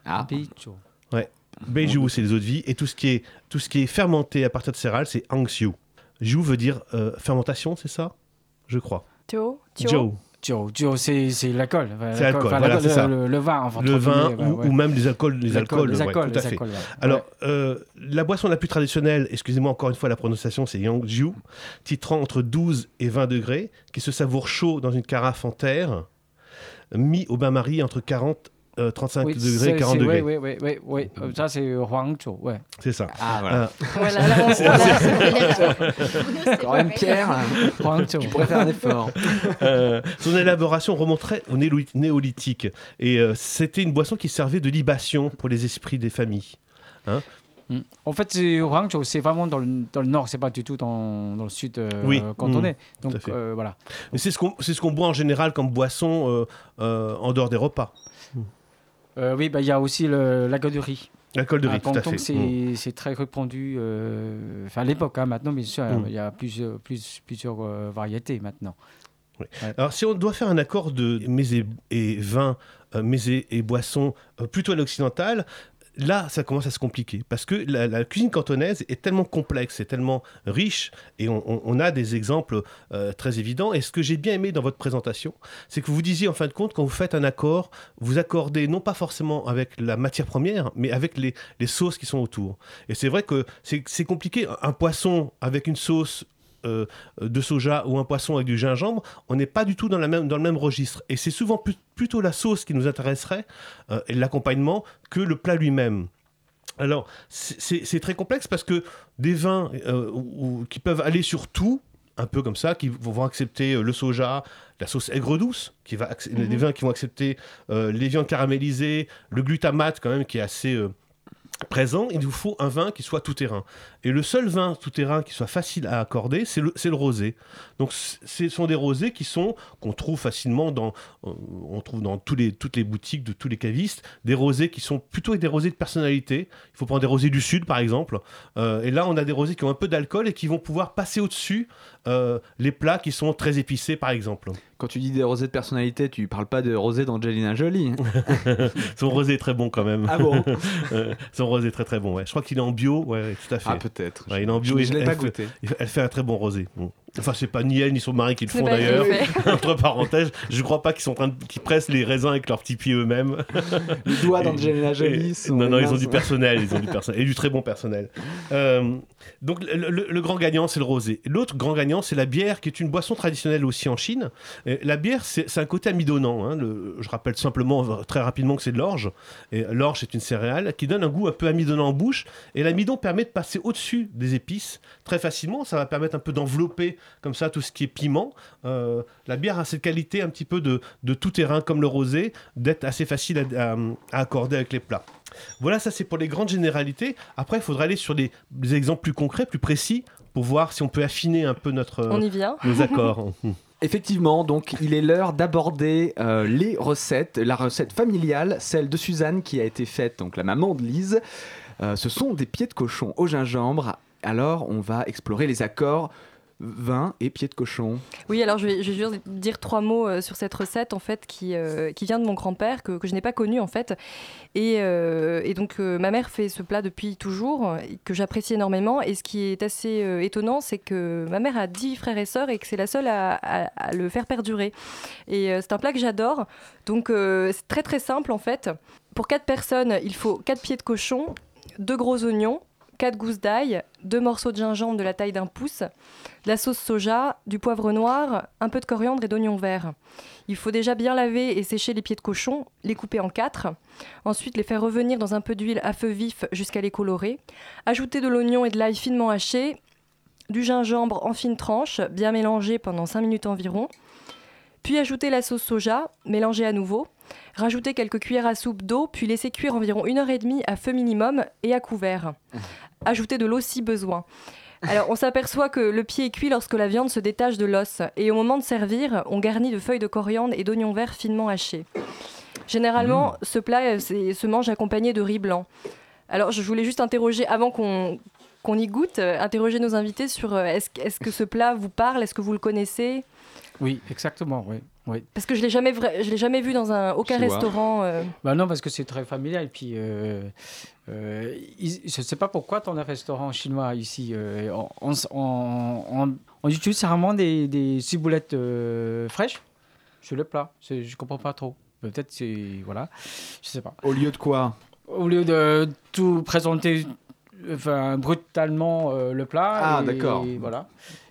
Ah. Beiju. Ouais. Beiju, c'est les eaux de vie. Et tout ce qui est, tout ce qui est fermenté à partir de céréales, c'est angxiu. Jiu veut dire euh, fermentation, c'est ça? Je crois. Tio Jiu. C'est c'est l'alcool. Enfin, C'est l'alcool, enfin, voilà, c'est ça. Le, le vin, enfin, le vin guillemets, ou, ouais, ou ouais. même les alcools, les Les alcools, les ouais, alcools, tout à les fait. alcools, ouais. Alors, euh, la boisson la plus traditionnelle, excusez-moi encore une fois la prononciation, c'est Yangjiu, titrant entre 12 et 20 degrés, qui se savoure chaud dans une carafe en terre, mis au bain-marie entre 40 euh, 35 Oui, degrés, c'est- 40 c'est- degrés. Oui, oui, oui, oui, oui. Euh, Ça, c'est Huangzhou, ouais. C'est ça. Ah, voilà. [LAUGHS] Voilà, là, voilà. [LAUGHS] Quand même, Pierre, Huangzhou. tu pourrais faire un effort. [LAUGHS] Euh, son élaboration remonterait au néo- néolithique. Et euh, c'était une boisson qui servait de libation pour les esprits des familles. Hein Mm. En fait, c'est- Huangzhou, c'est vraiment dans le, dans le nord, c'est pas du tout dans, dans le sud euh, Oui. cantonais. Mm. À Donc euh, voilà. C'est ce qu'on c'est ce qu'on boit en général comme boisson euh, euh, en dehors des repas. Euh, oui, bah, il y a aussi le, la gueule de riz. L'alcool de riz, tout à fait. c'est Mm. c'est très répandu. euh, Enfin, à l'époque, hein, maintenant, bien sûr, Mm. il y a plusieurs, plus, plusieurs euh, variétés maintenant. Oui. Alors, si on doit faire un accord de mets et, et vins, euh, mets et, et boissons euh, plutôt à l'occidental, là, ça commence à se compliquer. Parce que la, cuisine cantonaise est tellement complexe, et tellement riche, et on, a des exemples euh, très évidents. Et ce que j'ai bien aimé dans votre présentation, c'est que vous disiez, en fin de compte, quand vous faites un accord, vous accordez non pas forcément avec la matière première, mais avec les, sauces qui sont autour. Et c'est vrai que c'est compliqué. Un poisson avec une sauce euh, de soja ou un poisson avec du gingembre, on n'est pas du tout dans, la même, dans le même registre. Et c'est souvent plutôt la sauce qui nous intéresserait, euh, et l'accompagnement, que le plat lui-même. Alors, c'est- très complexe parce que des vins euh, ou- qui peuvent aller sur tout, un peu comme ça, qui vont accepter le soja, la sauce aigre douce, qui va Mhm. des vins qui vont accepter les viandes caramélisées, le glutamate quand même qui est assez présent, il vous faut un vin qui soit tout terrain. Et le seul vin tout terrain qui soit facile à accorder, c'est le, le rosé. Donc ce sont des rosés qui sont qu'on trouve facilement dans on trouve dans tous les, toutes les boutiques de tous les cavistes des rosés qui sont plutôt des rosés de personnalité. Il faut prendre des rosés du sud par exemple. Euh, et là on a des rosés qui ont un peu d'alcool et qui vont pouvoir passer au-dessus euh, les plats qui sont très épicés par exemple. Quand tu dis des rosés de personnalité, tu parles pas de rosés d'Angelina Jolie. [LAUGHS] Son rosé est très bon quand même. Ah bon [LAUGHS] Euh, Son rosé est très très bon. Ouais. Je crois qu'il est en bio. Ouais, tout à fait. Ah, peut-être. Ouais, il est en bio. Je- l'ai elle fait- goûté. Elle fait un très bon rosé. Bon. Enfin, c'est pas ni elle ni son mari qui le font d'ailleurs. [LAUGHS] Entre parenthèses, je crois pas qu'ils sont en train de, qu'ils pressent les raisins avec leurs petits pieds eux-mêmes. [LAUGHS] Les doigts d'Angelina Jolie et- Non, non, ils ont du personnel, ils ont du personnel et du très bon personnel. Euh, donc le, le- le grand gagnant, c'est le rosé. L'autre grand gagnant, c'est la bière, qui est une boisson traditionnelle aussi en Chine. Et la bière, c'est un côté amidonnant. hein. Le- je rappelle simplement très rapidement que c'est de l'orge. Et l'orge, c'est une céréale qui donne un goût un peu amidonnant en bouche. Et l'amidon permet de passer au-dessus des épices très facilement. Ça va permettre un peu d'envelopper comme ça tout ce qui est piment. Euh, la bière a cette qualité un petit peu de, de tout terrain comme le rosé, d'être assez facile à, à- à accorder avec les plats. Voilà, ça c'est pour les grandes généralités. Après, il faudra aller sur des, des exemples plus concrets, plus précis, pour voir si on peut affiner un peu notre, On y vient. nos accords. [LAUGHS] Effectivement, donc il est l'heure d'aborder euh, les recettes, la recette familiale, celle de Suzanne qui a été faite, donc la maman de Lise. Euh, ce sont des pieds de cochon au gingembre. Alors on va explorer les accords vin et pieds de cochon. Oui, alors je vais, juste dire trois mots euh, sur cette recette en fait qui, euh, qui vient de mon grand-père que, que je n'ai pas connu en fait. Et, euh, et donc ma mère fait ce plat depuis toujours, que j'apprécie énormément. Et ce qui est assez étonnant, c'est que ma mère a dix frères et sœurs et que c'est la seule à, à- à le faire perdurer. Et c'est un plat que j'adore. Donc c'est très très simple en fait. Pour quatre personnes, il faut quatre pieds de cochon, deux gros oignons, quatre gousses d'ail, deux morceaux de gingembre de la taille d'un pouce, de la sauce soja, du poivre noir, un peu de coriandre et d'oignons verts. Il faut déjà bien laver et sécher les pieds de cochon, les couper en quatre. Ensuite, les faire revenir dans un peu d'huile à feu vif jusqu'à les colorer. Ajouter de l'oignon et de l'ail finement haché, du gingembre en fines tranches, bien mélangé pendant 5 minutes environ. Puis ajouter la sauce soja, mélanger à nouveau. Rajouter quelques cuillères à soupe d'eau, puis laisser cuire environ une heure et demie à feu minimum et à couvert. [LAUGHS] Ajouter de l'eau si besoin. Alors, on s'aperçoit que le pied est cuit lorsque la viande se détache de l'os. Et au moment de servir, on garnit de feuilles de coriandre et d'oignons verts finement hachés. Généralement, ce plat euh, se mange accompagné de riz blanc. Alors, je voulais juste interroger, avant qu'on qu'on y goûte, euh, interroger nos invités sur euh, est-ce est-ce que ce plat vous parle, est-ce que vous le connaissez? Oui, [LAUGHS] exactement, oui. oui. Parce que je l'ai jamais, vra- je l'ai jamais vu dans un, aucun restaurant. euh. Bah non, parce que c'est très familial. Et puis, euh, euh, je ne sais pas pourquoi ton restaurant chinois ici, euh, on, on, s- on- on- on utilise rarement des, des ciboulettes euh, fraîches sur le plat. C'est- Je comprends pas trop. Peut-être c'est voilà, je sais pas. Au lieu de quoi? Au lieu de tout présenter, enfin brutalement euh, le plat. Ah, et- d'accord. Voilà.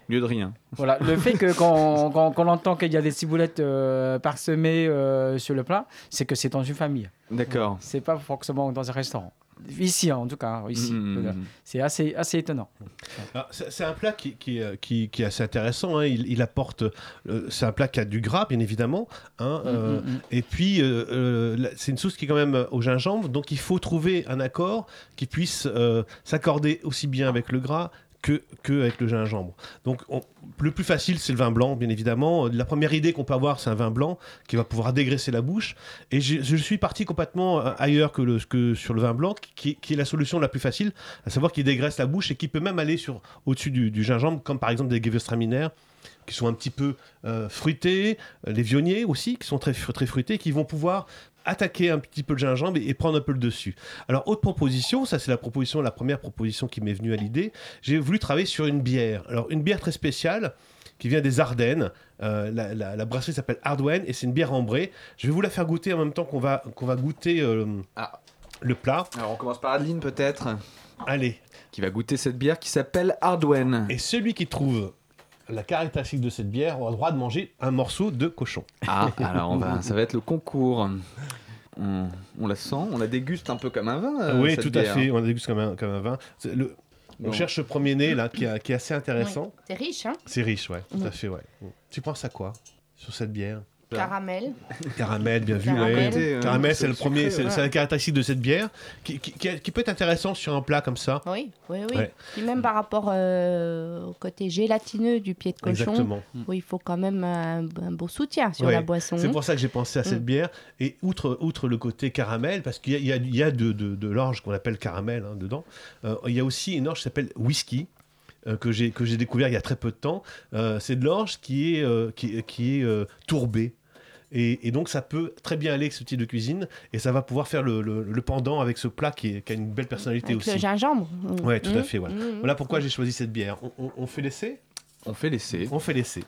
Mieux de rien. Voilà, le fait que quand, quand- qu'on entend qu'il y a des ciboulettes euh, parsemées euh, sur le plat, c'est que c'est dans une famille. D'accord. C'est pas forcément dans un restaurant. Ici, en tout cas, ici. Mhm. Voilà. C'est assez, assez étonnant. Alors, C'est un plat qui, qui, euh, qui- qui est assez intéressant. hein. Il, il apporte. euh, c'est un plat qui a du gras, bien évidemment. hein, euh, Mm, mm, mm. Et puis, euh, c'est une sauce qui est quand même au gingembre. Donc, il faut trouver un accord qui puisse euh, s'accorder aussi bien avec le gras que, avec le gingembre. Donc, on- le plus facile, c'est le vin blanc, bien évidemment. La première idée qu'on peut avoir, c'est un vin blanc qui va pouvoir dégraisser la bouche. Et je, suis parti complètement euh, ailleurs que, sur le vin blanc, qui, est la solution la plus facile, à savoir qui dégraisse la bouche et qui peut même aller sur au-dessus du, gingembre, comme par exemple des Gewürztraminer qui sont un petit peu euh, fruités, euh, les vionniers aussi, qui sont très, très fruités, qui vont pouvoir attaquer un petit peu le gingembre et, et prendre un peu le dessus. Alors, autre proposition, ça c'est la proposition, la première proposition qui m'est venue à l'idée, j'ai voulu travailler sur une bière. Alors, une bière très spéciale qui vient des Ardennes. Euh, la, la- la brasserie s'appelle Hardwen et c'est une bière ambrée. Je vais vous la faire goûter en même temps qu'on va, qu'on va goûter euh, le plat. Alors on commence par Adeline peut-être. Allez. Qui va goûter cette bière qui s'appelle Hardwen. Et celui qui trouve la caractéristique de cette bière aura le droit de manger un morceau de cochon. Ah, alors on va, ça va être le concours. On, on la sent, on la déguste un peu comme un vin. euh, oui, cette tout à fait. On la déguste comme un, comme un vin. Le, on Bon. cherche le premier nez là, qui, a- qui est assez intéressant. C'est riche, hein C'est riche, ouais, tout à fait, ouais. Tu penses à quoi sur cette bière? Caramel. Caramel, bien vu. Caramel. ouais. Caramel, c'est le premier, c'est la caractéristique de cette bière qui, peut être intéressant sur un plat comme ça. Oui, oui, oui. Ouais. Puis même par rapport euh, au côté gélatineux du pied de cochon, Exactement. où il faut quand même un, un beau soutien sur Ouais. la boisson. C'est pour ça que j'ai pensé à cette Mm. bière. Et outre, outre le côté caramel, parce qu'il y a, y y de, de, de l'orge qu'on appelle caramel hein, dedans, euh, il y a aussi une orge qui s'appelle whisky. euh, que j'ai que j'ai découvert il y a très peu de temps Euh, c'est de l'orge qui est euh, qui, qui est euh, tourbée et, et donc ça peut très bien aller avec ce type de cuisine et ça va pouvoir faire le, le- le pendant avec ce plat qui, est- qui a une belle personnalité Avec aussi le gingembre. ouais tout à Mm. fait voilà, Mm. voilà pourquoi j'ai choisi cette bière on, on- on fait l'essai? On fait l'essai. on fait l'essai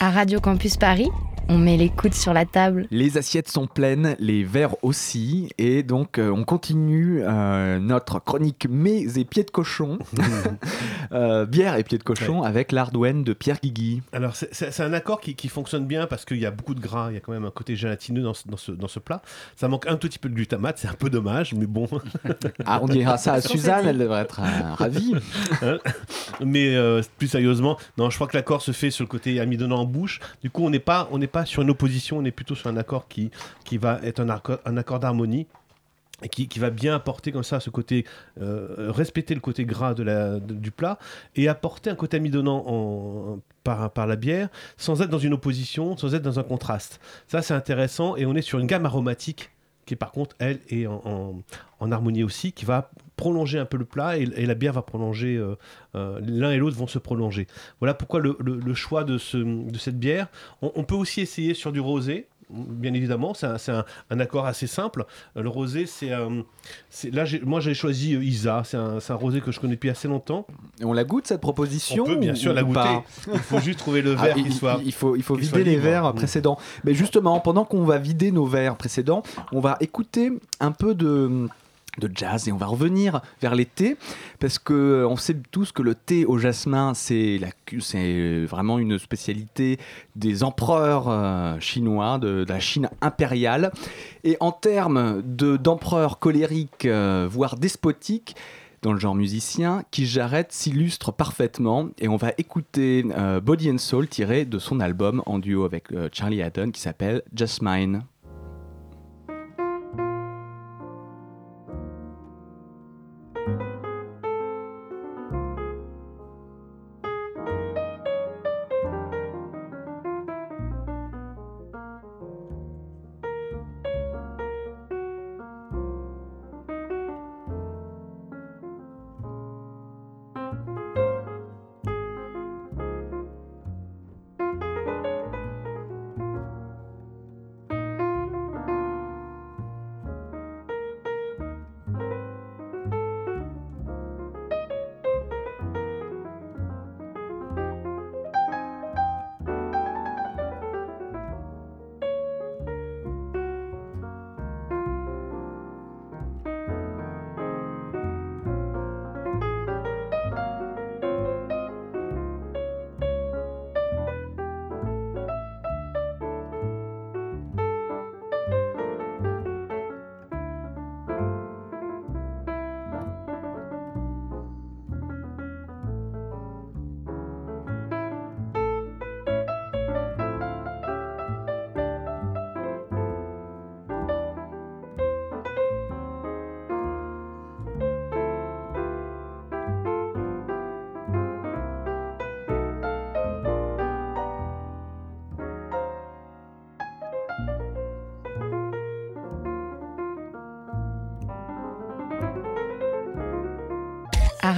À Radio Campus Paris, on met les coudes sur la table. Les assiettes sont pleines, les verres aussi, et donc euh, on continue euh, notre chronique mets et pieds de cochon, [LAUGHS] Euh, bière et pieds de cochon avec l'Ardwen de Pierre Guigui. Alors, c'est- un accord qui, qui fonctionne bien parce qu'il y a beaucoup de gras, il y a quand même un côté gélatineux dans ce, dans ce, dans ce plat. Ça manque un tout petit peu de glutamate, c'est un peu dommage, mais bon. [LAUGHS] Ah, on dira ça à Suzanne, elle devrait être euh, ravie. [LAUGHS] Hein mais euh, plus sérieusement, non, je crois que l'accord se fait sur le côté amidonnant en bouche. Du coup, on n'est pas, on n'est pas sur une opposition, on est plutôt sur un accord qui, qui va être un accord, un accord d'harmonie. Et qui, qui va bien apporter comme ça ce côté, euh, respecter le côté gras de la, du plat et apporter un côté amidonnant en, par, par la bière sans être dans une opposition, sans être dans un contraste. Ça, c'est intéressant et on est sur une gamme aromatique qui, par contre, elle, est en, en- en harmonie aussi, qui va prolonger un peu le plat et, et la bière va prolonger, euh, euh, l'un et l'autre vont se prolonger. Voilà pourquoi le, le- le choix de, ce, de cette bière. On, on peut aussi essayer sur du rosé. Bien évidemment, c'est un, c'est un- un accord assez simple. Euh, Le rosé, c'est. euh, là, moi, j'ai choisi Isa. C'est un, rosé que je connais depuis assez longtemps. Et on la goûte cette proposition On peut bien ou- sûr la goûter. Il faut juste trouver le Ah, verre il, qui soit. il faut, il faut vider les verres précédents. Mais justement, pendant qu'on va vider nos verres précédents, on va écouter un peu de de jazz et on va revenir vers les thés parce que euh, on sait tous que le thé au jasmin c'est la c'est vraiment une spécialité des empereurs euh, chinois de, la Chine impériale et en termes de d'empereurs colériques euh, voire despotiques dans le genre musicien, qui Jarrett s'illustre parfaitement et on va écouter euh, Body and Soul tiré de son album en duo avec euh, Charlie Haddon qui s'appelle Just Mine.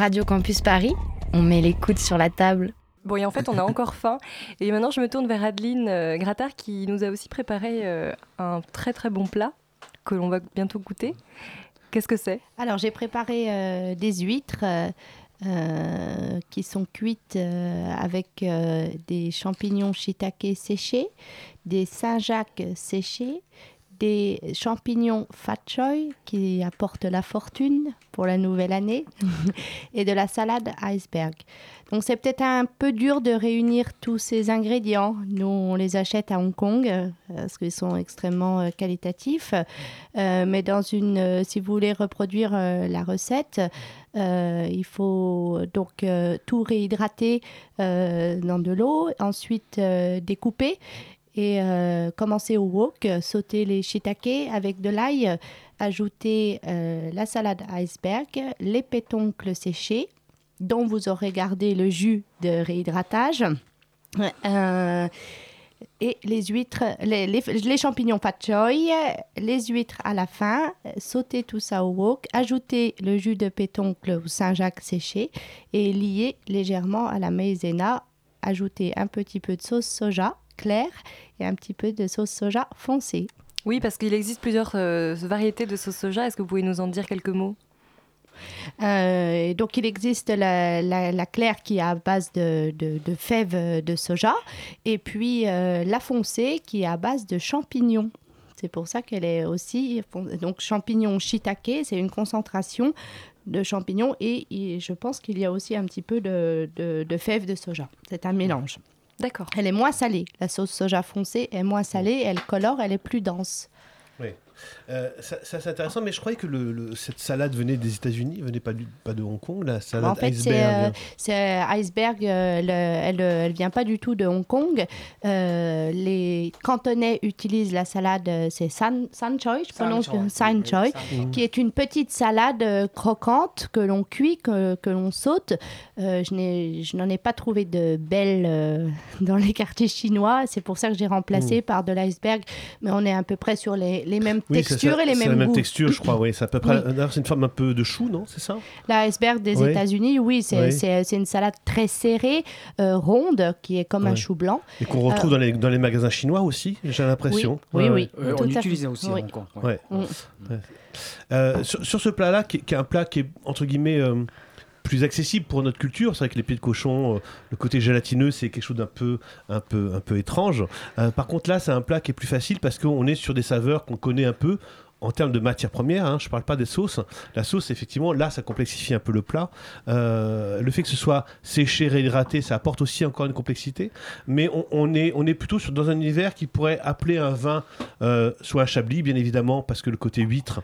Radio Campus Paris, on met les coudes sur la table. Bon, et en fait, on a [LAUGHS] encore faim. Et maintenant, je me tourne vers Adeline euh, Grattard qui nous a aussi préparé euh, un très très bon plat que l'on va bientôt goûter. Qu'est-ce que c'est? Alors, j'ai préparé euh, des huîtres euh, qui sont cuites euh, avec euh, des champignons shiitake séchés, des Saint-Jacques séchés, des champignons fat choy qui apportent la fortune pour la nouvelle année [LAUGHS] et de la salade iceberg. Donc c'est peut-être un peu dur de réunir tous ces ingrédients. Nous, on les achète à Hong Kong euh, parce qu'ils sont extrêmement euh, qualitatifs. Euh, mais dans une, euh, si vous voulez reproduire euh, la recette, il faut donc tout réhydrater dans de l'eau, ensuite découper et euh, commencer au wok, sauter les shiitake avec de l'ail, ajouter euh, la salade iceberg, les pétoncles séchés, dont vous aurez gardé le jus de réhydratage. Euh, et les huîtres, les, les- champignons fat choy, les huîtres à la fin, sauter tout ça au wok, ajouter le jus de pétoncle ou Saint-Jacques séché et lier légèrement à la maïzena, ajouter un petit peu de sauce soja claire et un petit peu de sauce soja foncée. Oui, parce qu'il existe plusieurs euh, variétés de sauce soja. Est-ce que vous pouvez nous en dire quelques mots? Euh, donc, il existe la, la- la claire qui est à base de, de- de fèves de soja, et puis euh, la foncée qui est à base de champignons. C'est pour ça qu'elle est aussi. Donc, champignons shiitake, c'est une concentration de champignons, et, et je pense qu'il y a aussi un petit peu de- de fèves de soja. C'est un mélange. D'accord. Elle est moins salée. La sauce soja foncée est moins salée, elle colore, elle est plus dense. Oui. Euh, ça, ça, c'est intéressant, mais je croyais que le, le- cette salade venait des États-Unis, venait pas, du, pas de Hong Kong, la salade en fait, c'est iceberg. euh, c'est iceberg. euh, le- elle, elle vient pas du tout de Hong Kong. Euh, les Cantonais utilisent la salade, c'est san, san choi, je prononce san oui, choi, san. qui est une petite salade croquante que l'on cuit, que, que l'on saute. Euh, je n'ai- je n'en ai pas trouvé de belle euh, [LAUGHS] dans les quartiers chinois. C'est pour ça que j'ai remplacé Mm. par de l'iceberg. Mais on est à peu près sur les, les mêmes Oui, c'est textures ça, et les c'est mêmes la même goûts. texture, je crois, oui. C'est à peu près. Oui. D'ailleurs, c'est une forme un peu de chou, non C'est ça? L'iceberg des Oui. États-Unis, oui, c'est Oui. une salade très serrée, euh, ronde, qui est comme un chou blanc. Et qu'on retrouve Euh, dans, les, dans les magasins chinois aussi, j'ai l'impression. Oui, oui, ouais. Euh, on à fait. utilisait aussi Oui. à Hong Kong. ouais. Ouais. Mm. Ouais. Euh, sur, sur ce plat-là, qui, est- qui est un plat qui est entre guillemets euh, plus accessible pour notre culture, c'est vrai que les pieds de cochon, euh, le côté gélatineux, c'est quelque chose d'un peu, un peu, un peu étrange. Euh, par contre, là, c'est un plat qui est plus facile parce qu'on est sur des saveurs qu'on connaît un peu. En termes de matières premières, hein, je ne parle pas des sauces. La sauce, effectivement, là, ça complexifie un peu le plat. Euh, le fait que ce soit séché, réhydraté, ça apporte aussi encore une complexité. Mais on, est, on est plutôt dans un univers qui pourrait appeler un vin, soit un chablis, bien évidemment, parce que le côté huître,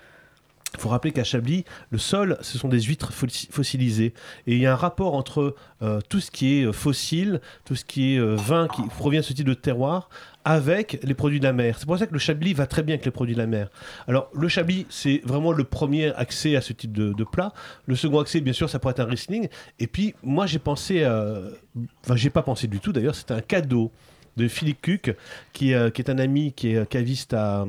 il faut rappeler qu'à Chablis, le sol, ce sont des huîtres fossi- fossilisées. Et il y a un rapport entre euh, tout ce qui est euh, fossile, tout ce qui est euh, vin qui provient de ce type de terroir, avec les produits de la mer. C'est pour ça que le Chablis va très bien avec les produits de la mer. Alors, le Chablis, c'est vraiment le premier accès à ce type de, plat. Le second accès, bien sûr, ça pourrait être un Riesling. Et puis, moi, j'ai pensé... euh, Enfin, j'ai pas pensé du tout, d'ailleurs. C'était un cadeau de Philippe Cuc, qui, euh, qui est un ami qui est euh, caviste à,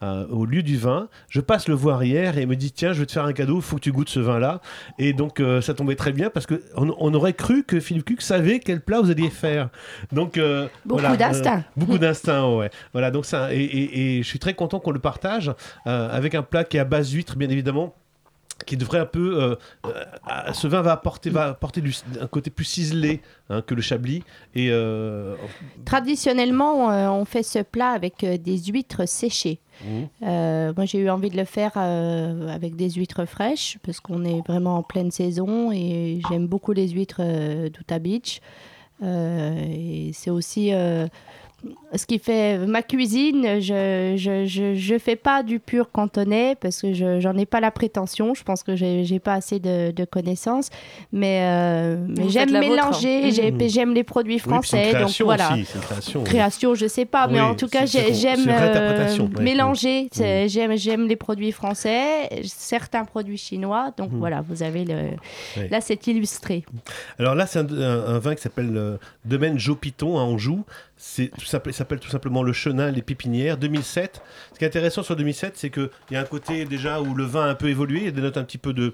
à- au lieu du vin. Je passe le voir hier et il me dit Tiens, je vais te faire un cadeau, il faut que tu goûtes ce vin-là. Et donc, euh, ça tombait très bien parce qu'on on aurait cru que Philippe Cuc savait quel plat vous alliez faire. Donc, euh, Beaucoup voilà, d'instinct. euh, beaucoup d'instinct, ouais. Voilà, donc ça, et, et- et je suis très content qu'on le partage euh, avec un plat qui est à base d'huître, bien évidemment qui devrait un peu. euh, euh, ce vin va apporter, va apporter du- un côté plus ciselé hein, que le chablis. Et euh, Traditionnellement, on fait ce plat avec des huîtres séchées. Euh, moi, j'ai eu envie de le faire avec des huîtres fraîches parce qu'on est vraiment en pleine saison et j'aime beaucoup les huîtres d'Utah Beach. Et c'est aussi ce qui fait ma cuisine. Je je, je, je fais pas du pur cantonais parce que je j'en ai pas la prétention. Je pense que j'ai pas assez de, de connaissances, mais euh, mais j'aime vôtre. mélanger. Mhm. J'aime les produits Oui, français, donc création voilà. aussi, une création, oui. Création, je sais pas, mais Oui, en tout cas, j'aime euh, oui. mélanger. C'est- J'aime j'aime les produits français, certains produits chinois. Donc Mhm. voilà, vous avez le. Oui. Là, c'est illustré. Alors là, c'est un, un- un vin qui s'appelle euh, Domaine Joe Piton à Anjou. C'est tout simple. S'appelle tout simplement Le Chenin, les pépinières, 2007. Ce qui est intéressant sur 2007, c'est qu'il y a un côté déjà où le vin a un peu évolué, il y a des notes un petit peu de,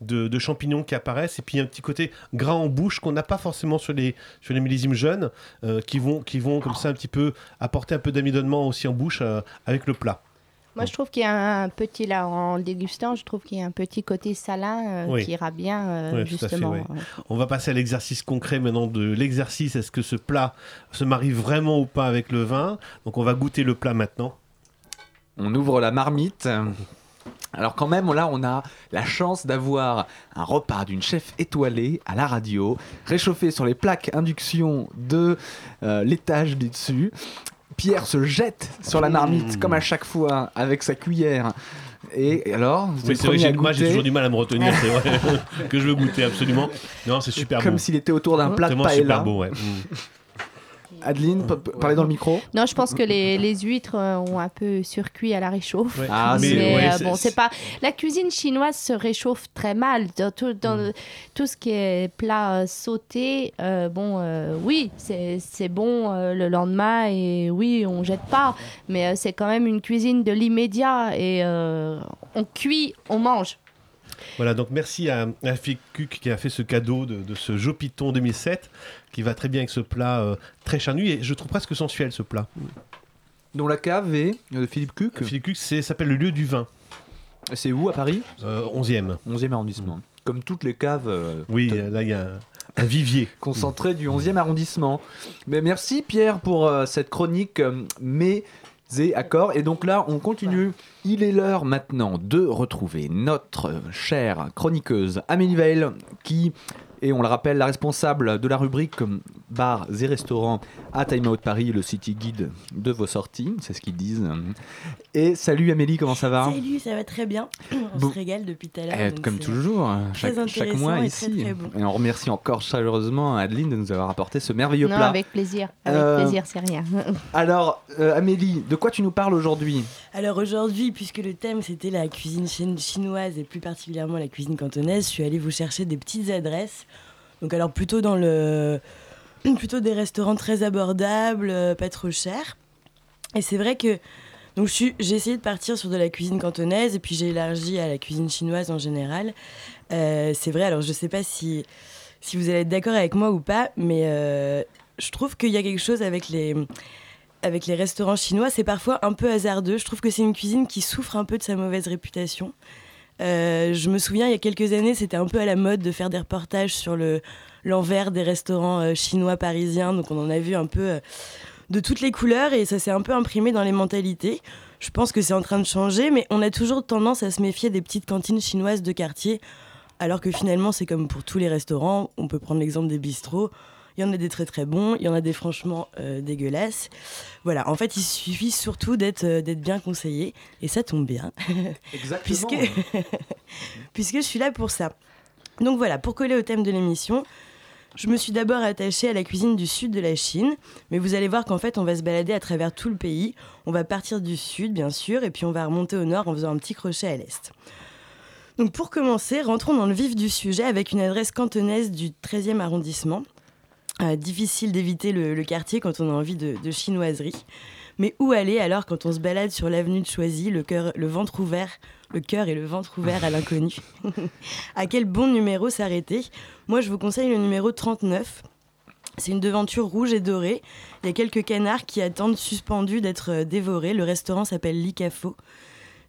de, champignons qui apparaissent, et puis un petit côté gras en bouche qu'on n'a pas forcément sur les, sur les millésimes jeunes, euh, qui, vont, qui vont comme ça un petit peu apporter un peu d'amidonnement aussi en bouche euh, avec le plat. Moi, je trouve qu'il y a un petit, là, en dégustant, je trouve qu'il y a un petit côté salin euh, Oui. qui ira bien, euh, fait, justement. ouais. On va passer à l'exercice concret maintenant de l'exercice. Est-ce que ce plat se marie vraiment ou pas avec le vin? Donc on va goûter le plat maintenant. On ouvre la marmite. Alors quand même, là, on a la chance d'avoir un repas d'une chef étoilée à la radio, réchauffé sur les plaques induction de euh, l'étage du dessus. Pierre se jette sur la marmite, comme à chaque fois, avec sa cuillère. Et alors vous Oui, c'est vrai, moi j'ai toujours du mal à me retenir, c'est vrai, [LAUGHS] que je veux goûter absolument. Non, c'est super Comme bon. s'il était autour d'un plat de Vraiment super paella. beau, ouais. [LAUGHS] Adeline, parlez dans le micro. Non, je pense que les, les huîtres euh, ont un peu surcuit à la réchauffe. Ouais. Ah, mais c'est- ouais, euh, c'est- bon, c'est pas. La cuisine chinoise se réchauffe très mal. Dans tout, dans Mm. tout ce qui est plat euh, sauté, euh, bon, euh, oui, c'est c'est bon euh, le lendemain et oui, on jette pas. Mais euh, c'est quand même une cuisine de l'immédiat et euh, on cuit, on mange. Voilà, donc merci à, à Ficuc qui a fait ce cadeau de, de ce Jopiton 2007 qui va très bien avec ce plat euh, très charnu et je trouve presque sensuel ce plat. Dont la cave est de Philippe Cuc. Philippe Cuc, s'appelle le lieu du vin. C'est où à Paris? 11e. 11e arrondissement. Comme toutes les caves. euh, Oui, là il y a un, un vivier. [LAUGHS] concentré du 11e arrondissement. Mais merci Pierre pour euh, cette chronique euh, mais et accords. Et donc là, on continue. Il est l'heure maintenant de retrouver notre chère chroniqueuse Amélie Veil qui est, on le rappelle, la responsable de la rubrique bars et restaurants à Time Out Paris, le city guide de vos sorties, c'est ce qu'ils disent. Et salut Amélie, comment ça va Salut, ça va très bien. [CLEARS THROAT] On Bon. se régale depuis tout à l'heure. Eh, comme toujours, très chaque, mois et ici. très, très bon. Et on remercie encore chaleureusement Adeline de nous avoir apporté ce merveilleux non, plat. avec plaisir. Avec Euh, plaisir, c'est rien. [LAUGHS] Alors, euh, Amélie, de quoi tu nous parles aujourd'hui? Alors aujourd'hui, puisque le thème c'était la cuisine chi- chinoise et plus particulièrement la cuisine cantonaise, je suis allée vous chercher des petites adresses. Donc alors plutôt dans le [CLEARS THROAT] plutôt des restaurants très abordables, euh, pas trop chers. Et c'est vrai que donc j'ai essayé de partir sur de la cuisine cantonaise et puis j'ai élargi à la cuisine chinoise en général. Euh, c'est vrai, alors je sais pas si si vous allez être d'accord avec moi ou pas, mais euh, je trouve qu'il y a quelque chose avec les avec les restaurants chinois, c'est parfois un peu hasardeux. Je trouve que c'est une cuisine qui souffre un peu de sa mauvaise réputation. Euh, je me souviens, il y a quelques années, c'était un peu à la mode de faire des reportages sur le l'envers des restaurants chinois parisiens. Donc on en a vu un peu de toutes les couleurs et ça s'est un peu imprimé dans les mentalités. Je pense que c'est en train de changer, mais on a toujours tendance à se méfier des petites cantines chinoises de quartier, alors que finalement c'est comme pour tous les restaurants. On peut prendre l'exemple des bistrots. Il y en a des très très bons, il y en a des franchement euh, dégueulasses. Voilà, en fait, il suffit surtout d'être euh, d'être bien conseillé, et ça tombe bien. [LAUGHS] Exactement. puisque, [LAUGHS] puisque je suis là pour ça. Donc voilà, pour coller au thème de l'émission, je me suis d'abord attachée à la cuisine du sud de la Chine, mais vous allez voir qu'en fait, on va se balader à travers tout le pays. On va partir du sud, bien sûr, et puis on va remonter au nord en faisant un petit crochet à l'est. Donc pour commencer, rentrons dans le vif du sujet avec une adresse cantonaise du 13e arrondissement. Euh, difficile d'éviter le, quartier quand on a envie de chinoiserie. Mais où aller alors quand on se balade sur l'avenue de Choisy, le, cœur, le ventre ouvert, le cœur et le ventre ouvert à l'inconnu? [LAUGHS] À quel bon numéro s'arrêter? Moi, je vous conseille le numéro 39. C'est une devanture rouge et dorée. Il y a quelques canards qui attendent suspendus d'être euh, dévorés. Le restaurant s'appelle L'Icafo.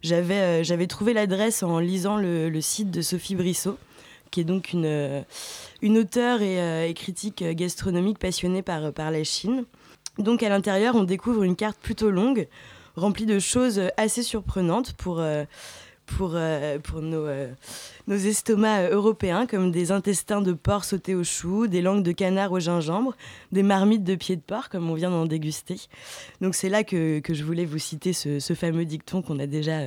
J'avais euh, j'avais trouvé l'adresse en lisant le, site de Sophie Brissot, qui est donc une, euh, une auteure et, et critique gastronomique passionnée par, par la Chine. Donc à l'intérieur, on découvre une carte plutôt longue, remplie de choses assez surprenantes pour, euh, pour, euh, pour nos, euh, nos estomacs européens, comme des intestins de porc sautés au chou, des langues de canard au gingembre, des marmites de pieds de porc, comme on vient d'en déguster. Donc c'est là que, que je voulais vous citer ce fameux dicton qu'on a déjà...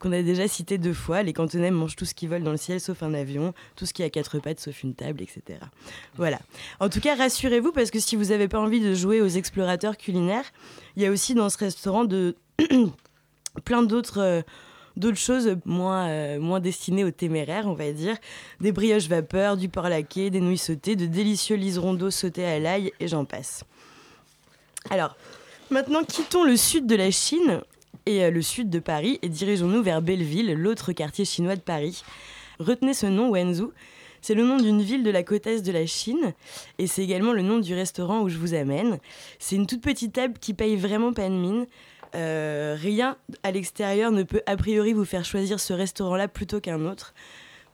qu'on a déjà cité deux fois, les cantonais mangent tout ce qu'ils veulent dans le ciel sauf un avion, tout ce qui a quatre pattes sauf une table, etc. Voilà. En tout cas, rassurez-vous parce que si vous n'avez pas envie de jouer aux explorateurs culinaires, il y a aussi dans ce restaurant de [CLEARS THROAT] plein d'autres euh, d'autres choses moins, euh, moins destinées aux téméraires, on va dire. Des brioches vapeur, du porc laqué, des nouilles sautées, de délicieux liserons d'eau sautés à l'ail et j'en passe. Alors, Maintenant, quittons le sud de la Chine et euh, le sud de Paris et dirigeons-nous vers Belleville, l'autre quartier chinois de Paris. Retenez ce nom, Wenzhou. C'est le nom d'une ville de la côte est de la Chine et c'est également le nom du restaurant où je vous amène. C'est une toute petite table qui paye vraiment pas de mine. Euh, rien à l'extérieur ne peut a priori vous faire choisir ce restaurant-là plutôt qu'un autre.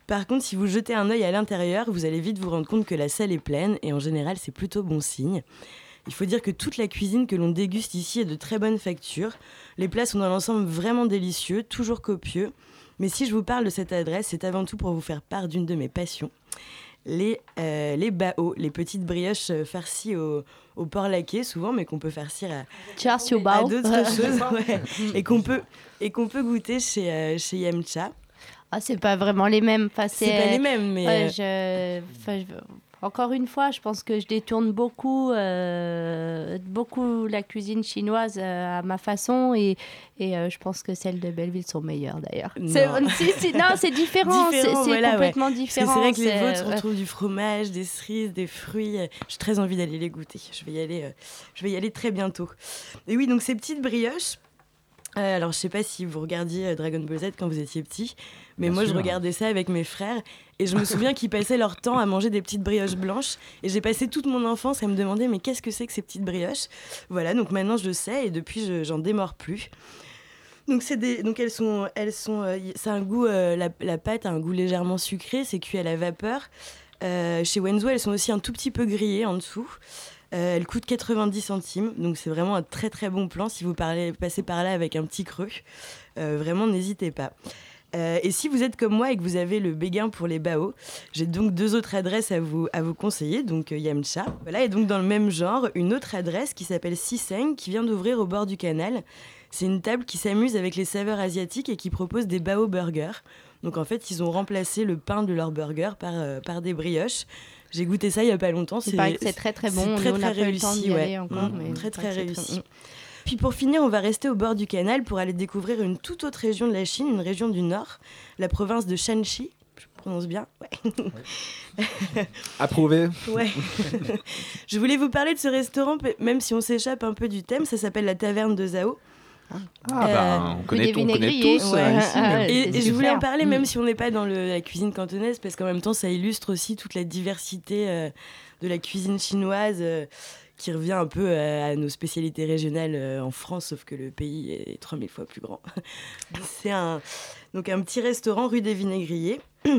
Par contre, si vous jetez un œil à l'intérieur, vous allez vite vous rendre compte que la salle est pleine et en général, c'est plutôt bon signe. Il faut dire que toute la cuisine que l'on déguste ici est de très bonne facture. Les plats sont dans l'ensemble vraiment délicieux, toujours copieux. Mais si je vous parle de cette adresse, c'est avant tout pour vous faire part d'une de mes passions. Les, euh, les bao, les petites brioches euh, farcies au, au porc laqué souvent, mais qu'on peut farcir à, d'autres [LAUGHS] choses. ouais. et qu'on peut, et qu'on peut goûter chez, euh, chez Yamcha. Ah, c'est pas vraiment les mêmes. Enfin, C'est pas les mêmes, mais, Ouais, euh, je- enfin, je- Encore une fois, je pense que je détourne beaucoup, euh, beaucoup la cuisine chinoise euh, à ma façon et, et euh, je pense que celles de Belleville sont meilleures d'ailleurs. Non. c'est [LAUGHS] différent, c'est Différent, c'est voilà, complètement différent. C'est vrai que les vôtres, on retrouve du fromage, des cerises, des fruits. J'ai très envie d'aller les goûter. Je vais y aller, euh, je vais y aller très bientôt. Et oui, donc ces petites brioches. euh, alors, je sais pas si vous regardiez Dragon Ball Z quand vous étiez petit, mais Bien moi, je regardais ça avec mes frères. Et je me souviens qu'ils passaient leur temps à manger des petites brioches blanches. Et j'ai passé toute mon enfance à me demander, mais qu'est-ce que c'est que ces petites brioches? Voilà, donc maintenant, je le sais. Et depuis, je- j'en démords plus. Donc, des, donc elles sont, elles sont, euh, un goût, euh, la, pâte a un goût légèrement sucré, c'est cuit à la vapeur. Euh, chez Wenzo, elles sont aussi un tout petit peu grillées en dessous. Elles coûtent 90 centimes, donc c'est vraiment un très très bon plan si vous passez par là avec un petit creux. Vraiment, n'hésitez pas. Euh, et si vous êtes comme moi et que vous avez le béguin pour les bao, j'ai donc deux autres adresses à vous, à vous conseiller, donc euh, Yamcha. Voilà, et donc dans le même genre, une autre adresse qui s'appelle Siseng, qui vient d'ouvrir au bord du canal. C'est une table qui s'amuse avec les saveurs asiatiques et qui propose des bao burgers. Donc en fait, ils ont remplacé le pain de leur burger par, euh, par des brioches. J'ai goûté ça il y a pas longtemps. C'est très, très bon. c'est Très on très le temps réussi, ouais. mais très très très- réussi. Puis pour finir, on va rester au bord du canal pour aller découvrir une toute autre région de la Chine, une région du nord, la province de Shanxi. Je prononce bien Ouais. [LAUGHS] Approuvé. Ouais. [LAUGHS] Je voulais vous parler de ce restaurant, même si on s'échappe un peu du thème, ça s'appelle la Taverne de Zhao. Ah, bah, on connaît, on connaît tous ouais. euh, ici. Ah, mais- et, et je voulais en parler Mm. même si on n'est pas dans le- la cuisine cantonaise, parce qu'en même temps, ça illustre aussi toute la diversité euh, de la cuisine chinoise. Qui revient un peu euh, à nos spécialités régionales euh, en France, sauf que le pays est 3000 fois plus grand. [LAUGHS] C'est un, un petit restaurant rue des Vinaigriers. [CLEARS THROAT]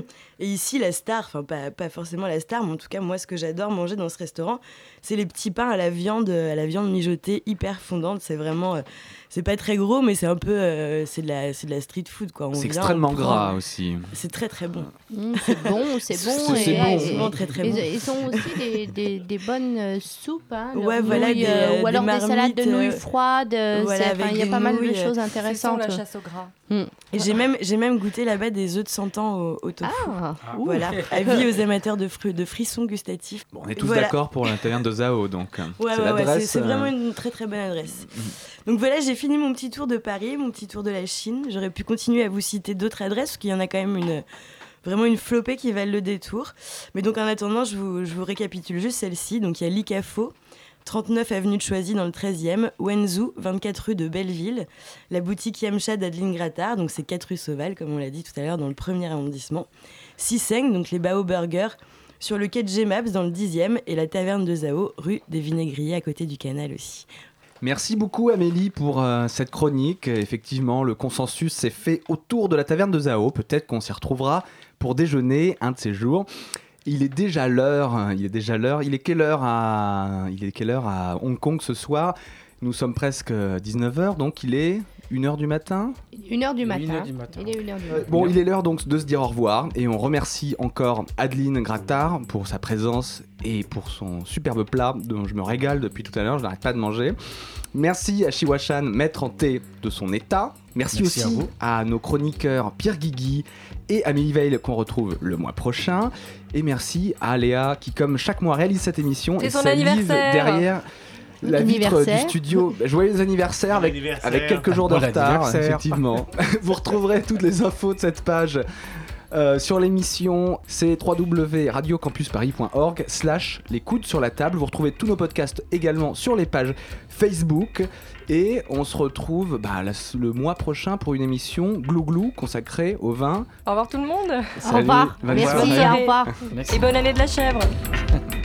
Et ici, la star, enfin pas, pas forcément la star, mais en tout cas, moi, ce que j'adore manger dans ce restaurant, c'est les petits pains à la viande, à la viande mijotée, hyper fondante. C'est vraiment, euh, c'est pas très gros, mais c'est un peu, euh, c'est de la, c'est de la street food quoi. C'est extrêmement on prend- gras aussi. C'est très très bon. Mm, c'est bon, c'est [LAUGHS] bon. C'est- c'est bon. et- Souvent très, très bon. Ils ont aussi des, des, des bonnes euh, soupes, hein, Ouais, voilà, nouilles, des, euh, euh, ou alors des des, salades de nouilles euh, froides. euh, voilà, c'est- il y a pas mal de euh, choses c'est intéressantes. la chasse au gras. Mm. Et j'ai même, j'ai même goûté là-bas des œufs de 100 ans au, au tofu. Ah, voilà, [LAUGHS] avis aux amateurs de, fruits, de frissons gustatifs. Bon, on est tous Voilà. d'accord pour taverne de Zao, donc. euh, Ouais, c'est ouais, ouais, c'est euh, vraiment une très très bonne adresse. Donc voilà, j'ai fini mon petit tour de Paris, mon petit tour de la Chine. J'aurais pu continuer à vous citer d'autres adresses, parce qu'il y en a quand même une, vraiment une flopée qui valent le détour. Mais donc en attendant, je vous, je vous récapitule juste celle-ci. Donc il y a l'ICAFO, 39 avenue de Choisy dans le 13e, Wenzhou, 24 rue de Belleville, la boutique Yamcha d'Adeline Grattard, donc c'est 4 rue Sauval, comme on l'a dit tout à l'heure, dans le premier arrondissement. Siseng, donc les Bao Burgers, sur le quai de Gemaps dans le 10e, et la taverne de Zao, rue des Vinaigriers, à côté du canal aussi. Merci beaucoup Amélie pour euh, cette chronique. Effectivement, le consensus s'est fait autour de la taverne de Zao. Peut-être qu'on s'y retrouvera pour déjeuner un de ces jours. Il est déjà l'heure. hein, Il est déjà l'heure. Il est quelle heure à Il est quelle heure à Hong Kong ce soir? Nous sommes presque 19h, donc il est 1h du matin. Une heure du Une matin. heure du matin. Il est une heure du matin. Bon, il est l'heure donc de se dire au revoir et on remercie encore Adeline Grattard pour sa présence et pour son superbe plat dont je me régale depuis tout à l'heure, je n'arrête pas de manger. Merci à Shiwashan, maître en thé de son état. Merci, Merci à aussi vous. à, nos chroniqueurs Pierre Guigui et Amélie Veil qu'on retrouve le mois prochain. Et merci à Léa qui, comme chaque mois, réalise cette émission C'est et son anniversaire. derrière la vitre du studio. Joyeux anniversaire avec, anniversaire. avec quelques jours de Bon retard, effectivement. [LAUGHS] Vous retrouverez toutes les infos de cette page Euh, sur l'émission, c'est www.radiocampusparis.org slash les coudes sur la table. Vous retrouvez tous nos podcasts également sur les pages Facebook. Et on se retrouve bah, la- le mois prochain pour une émission Glou-Glou consacrée au vin. Au revoir tout le monde. Salut, bonne Merci, soirée. au revoir. Merci. Et bonne année de la chèvre. [LAUGHS]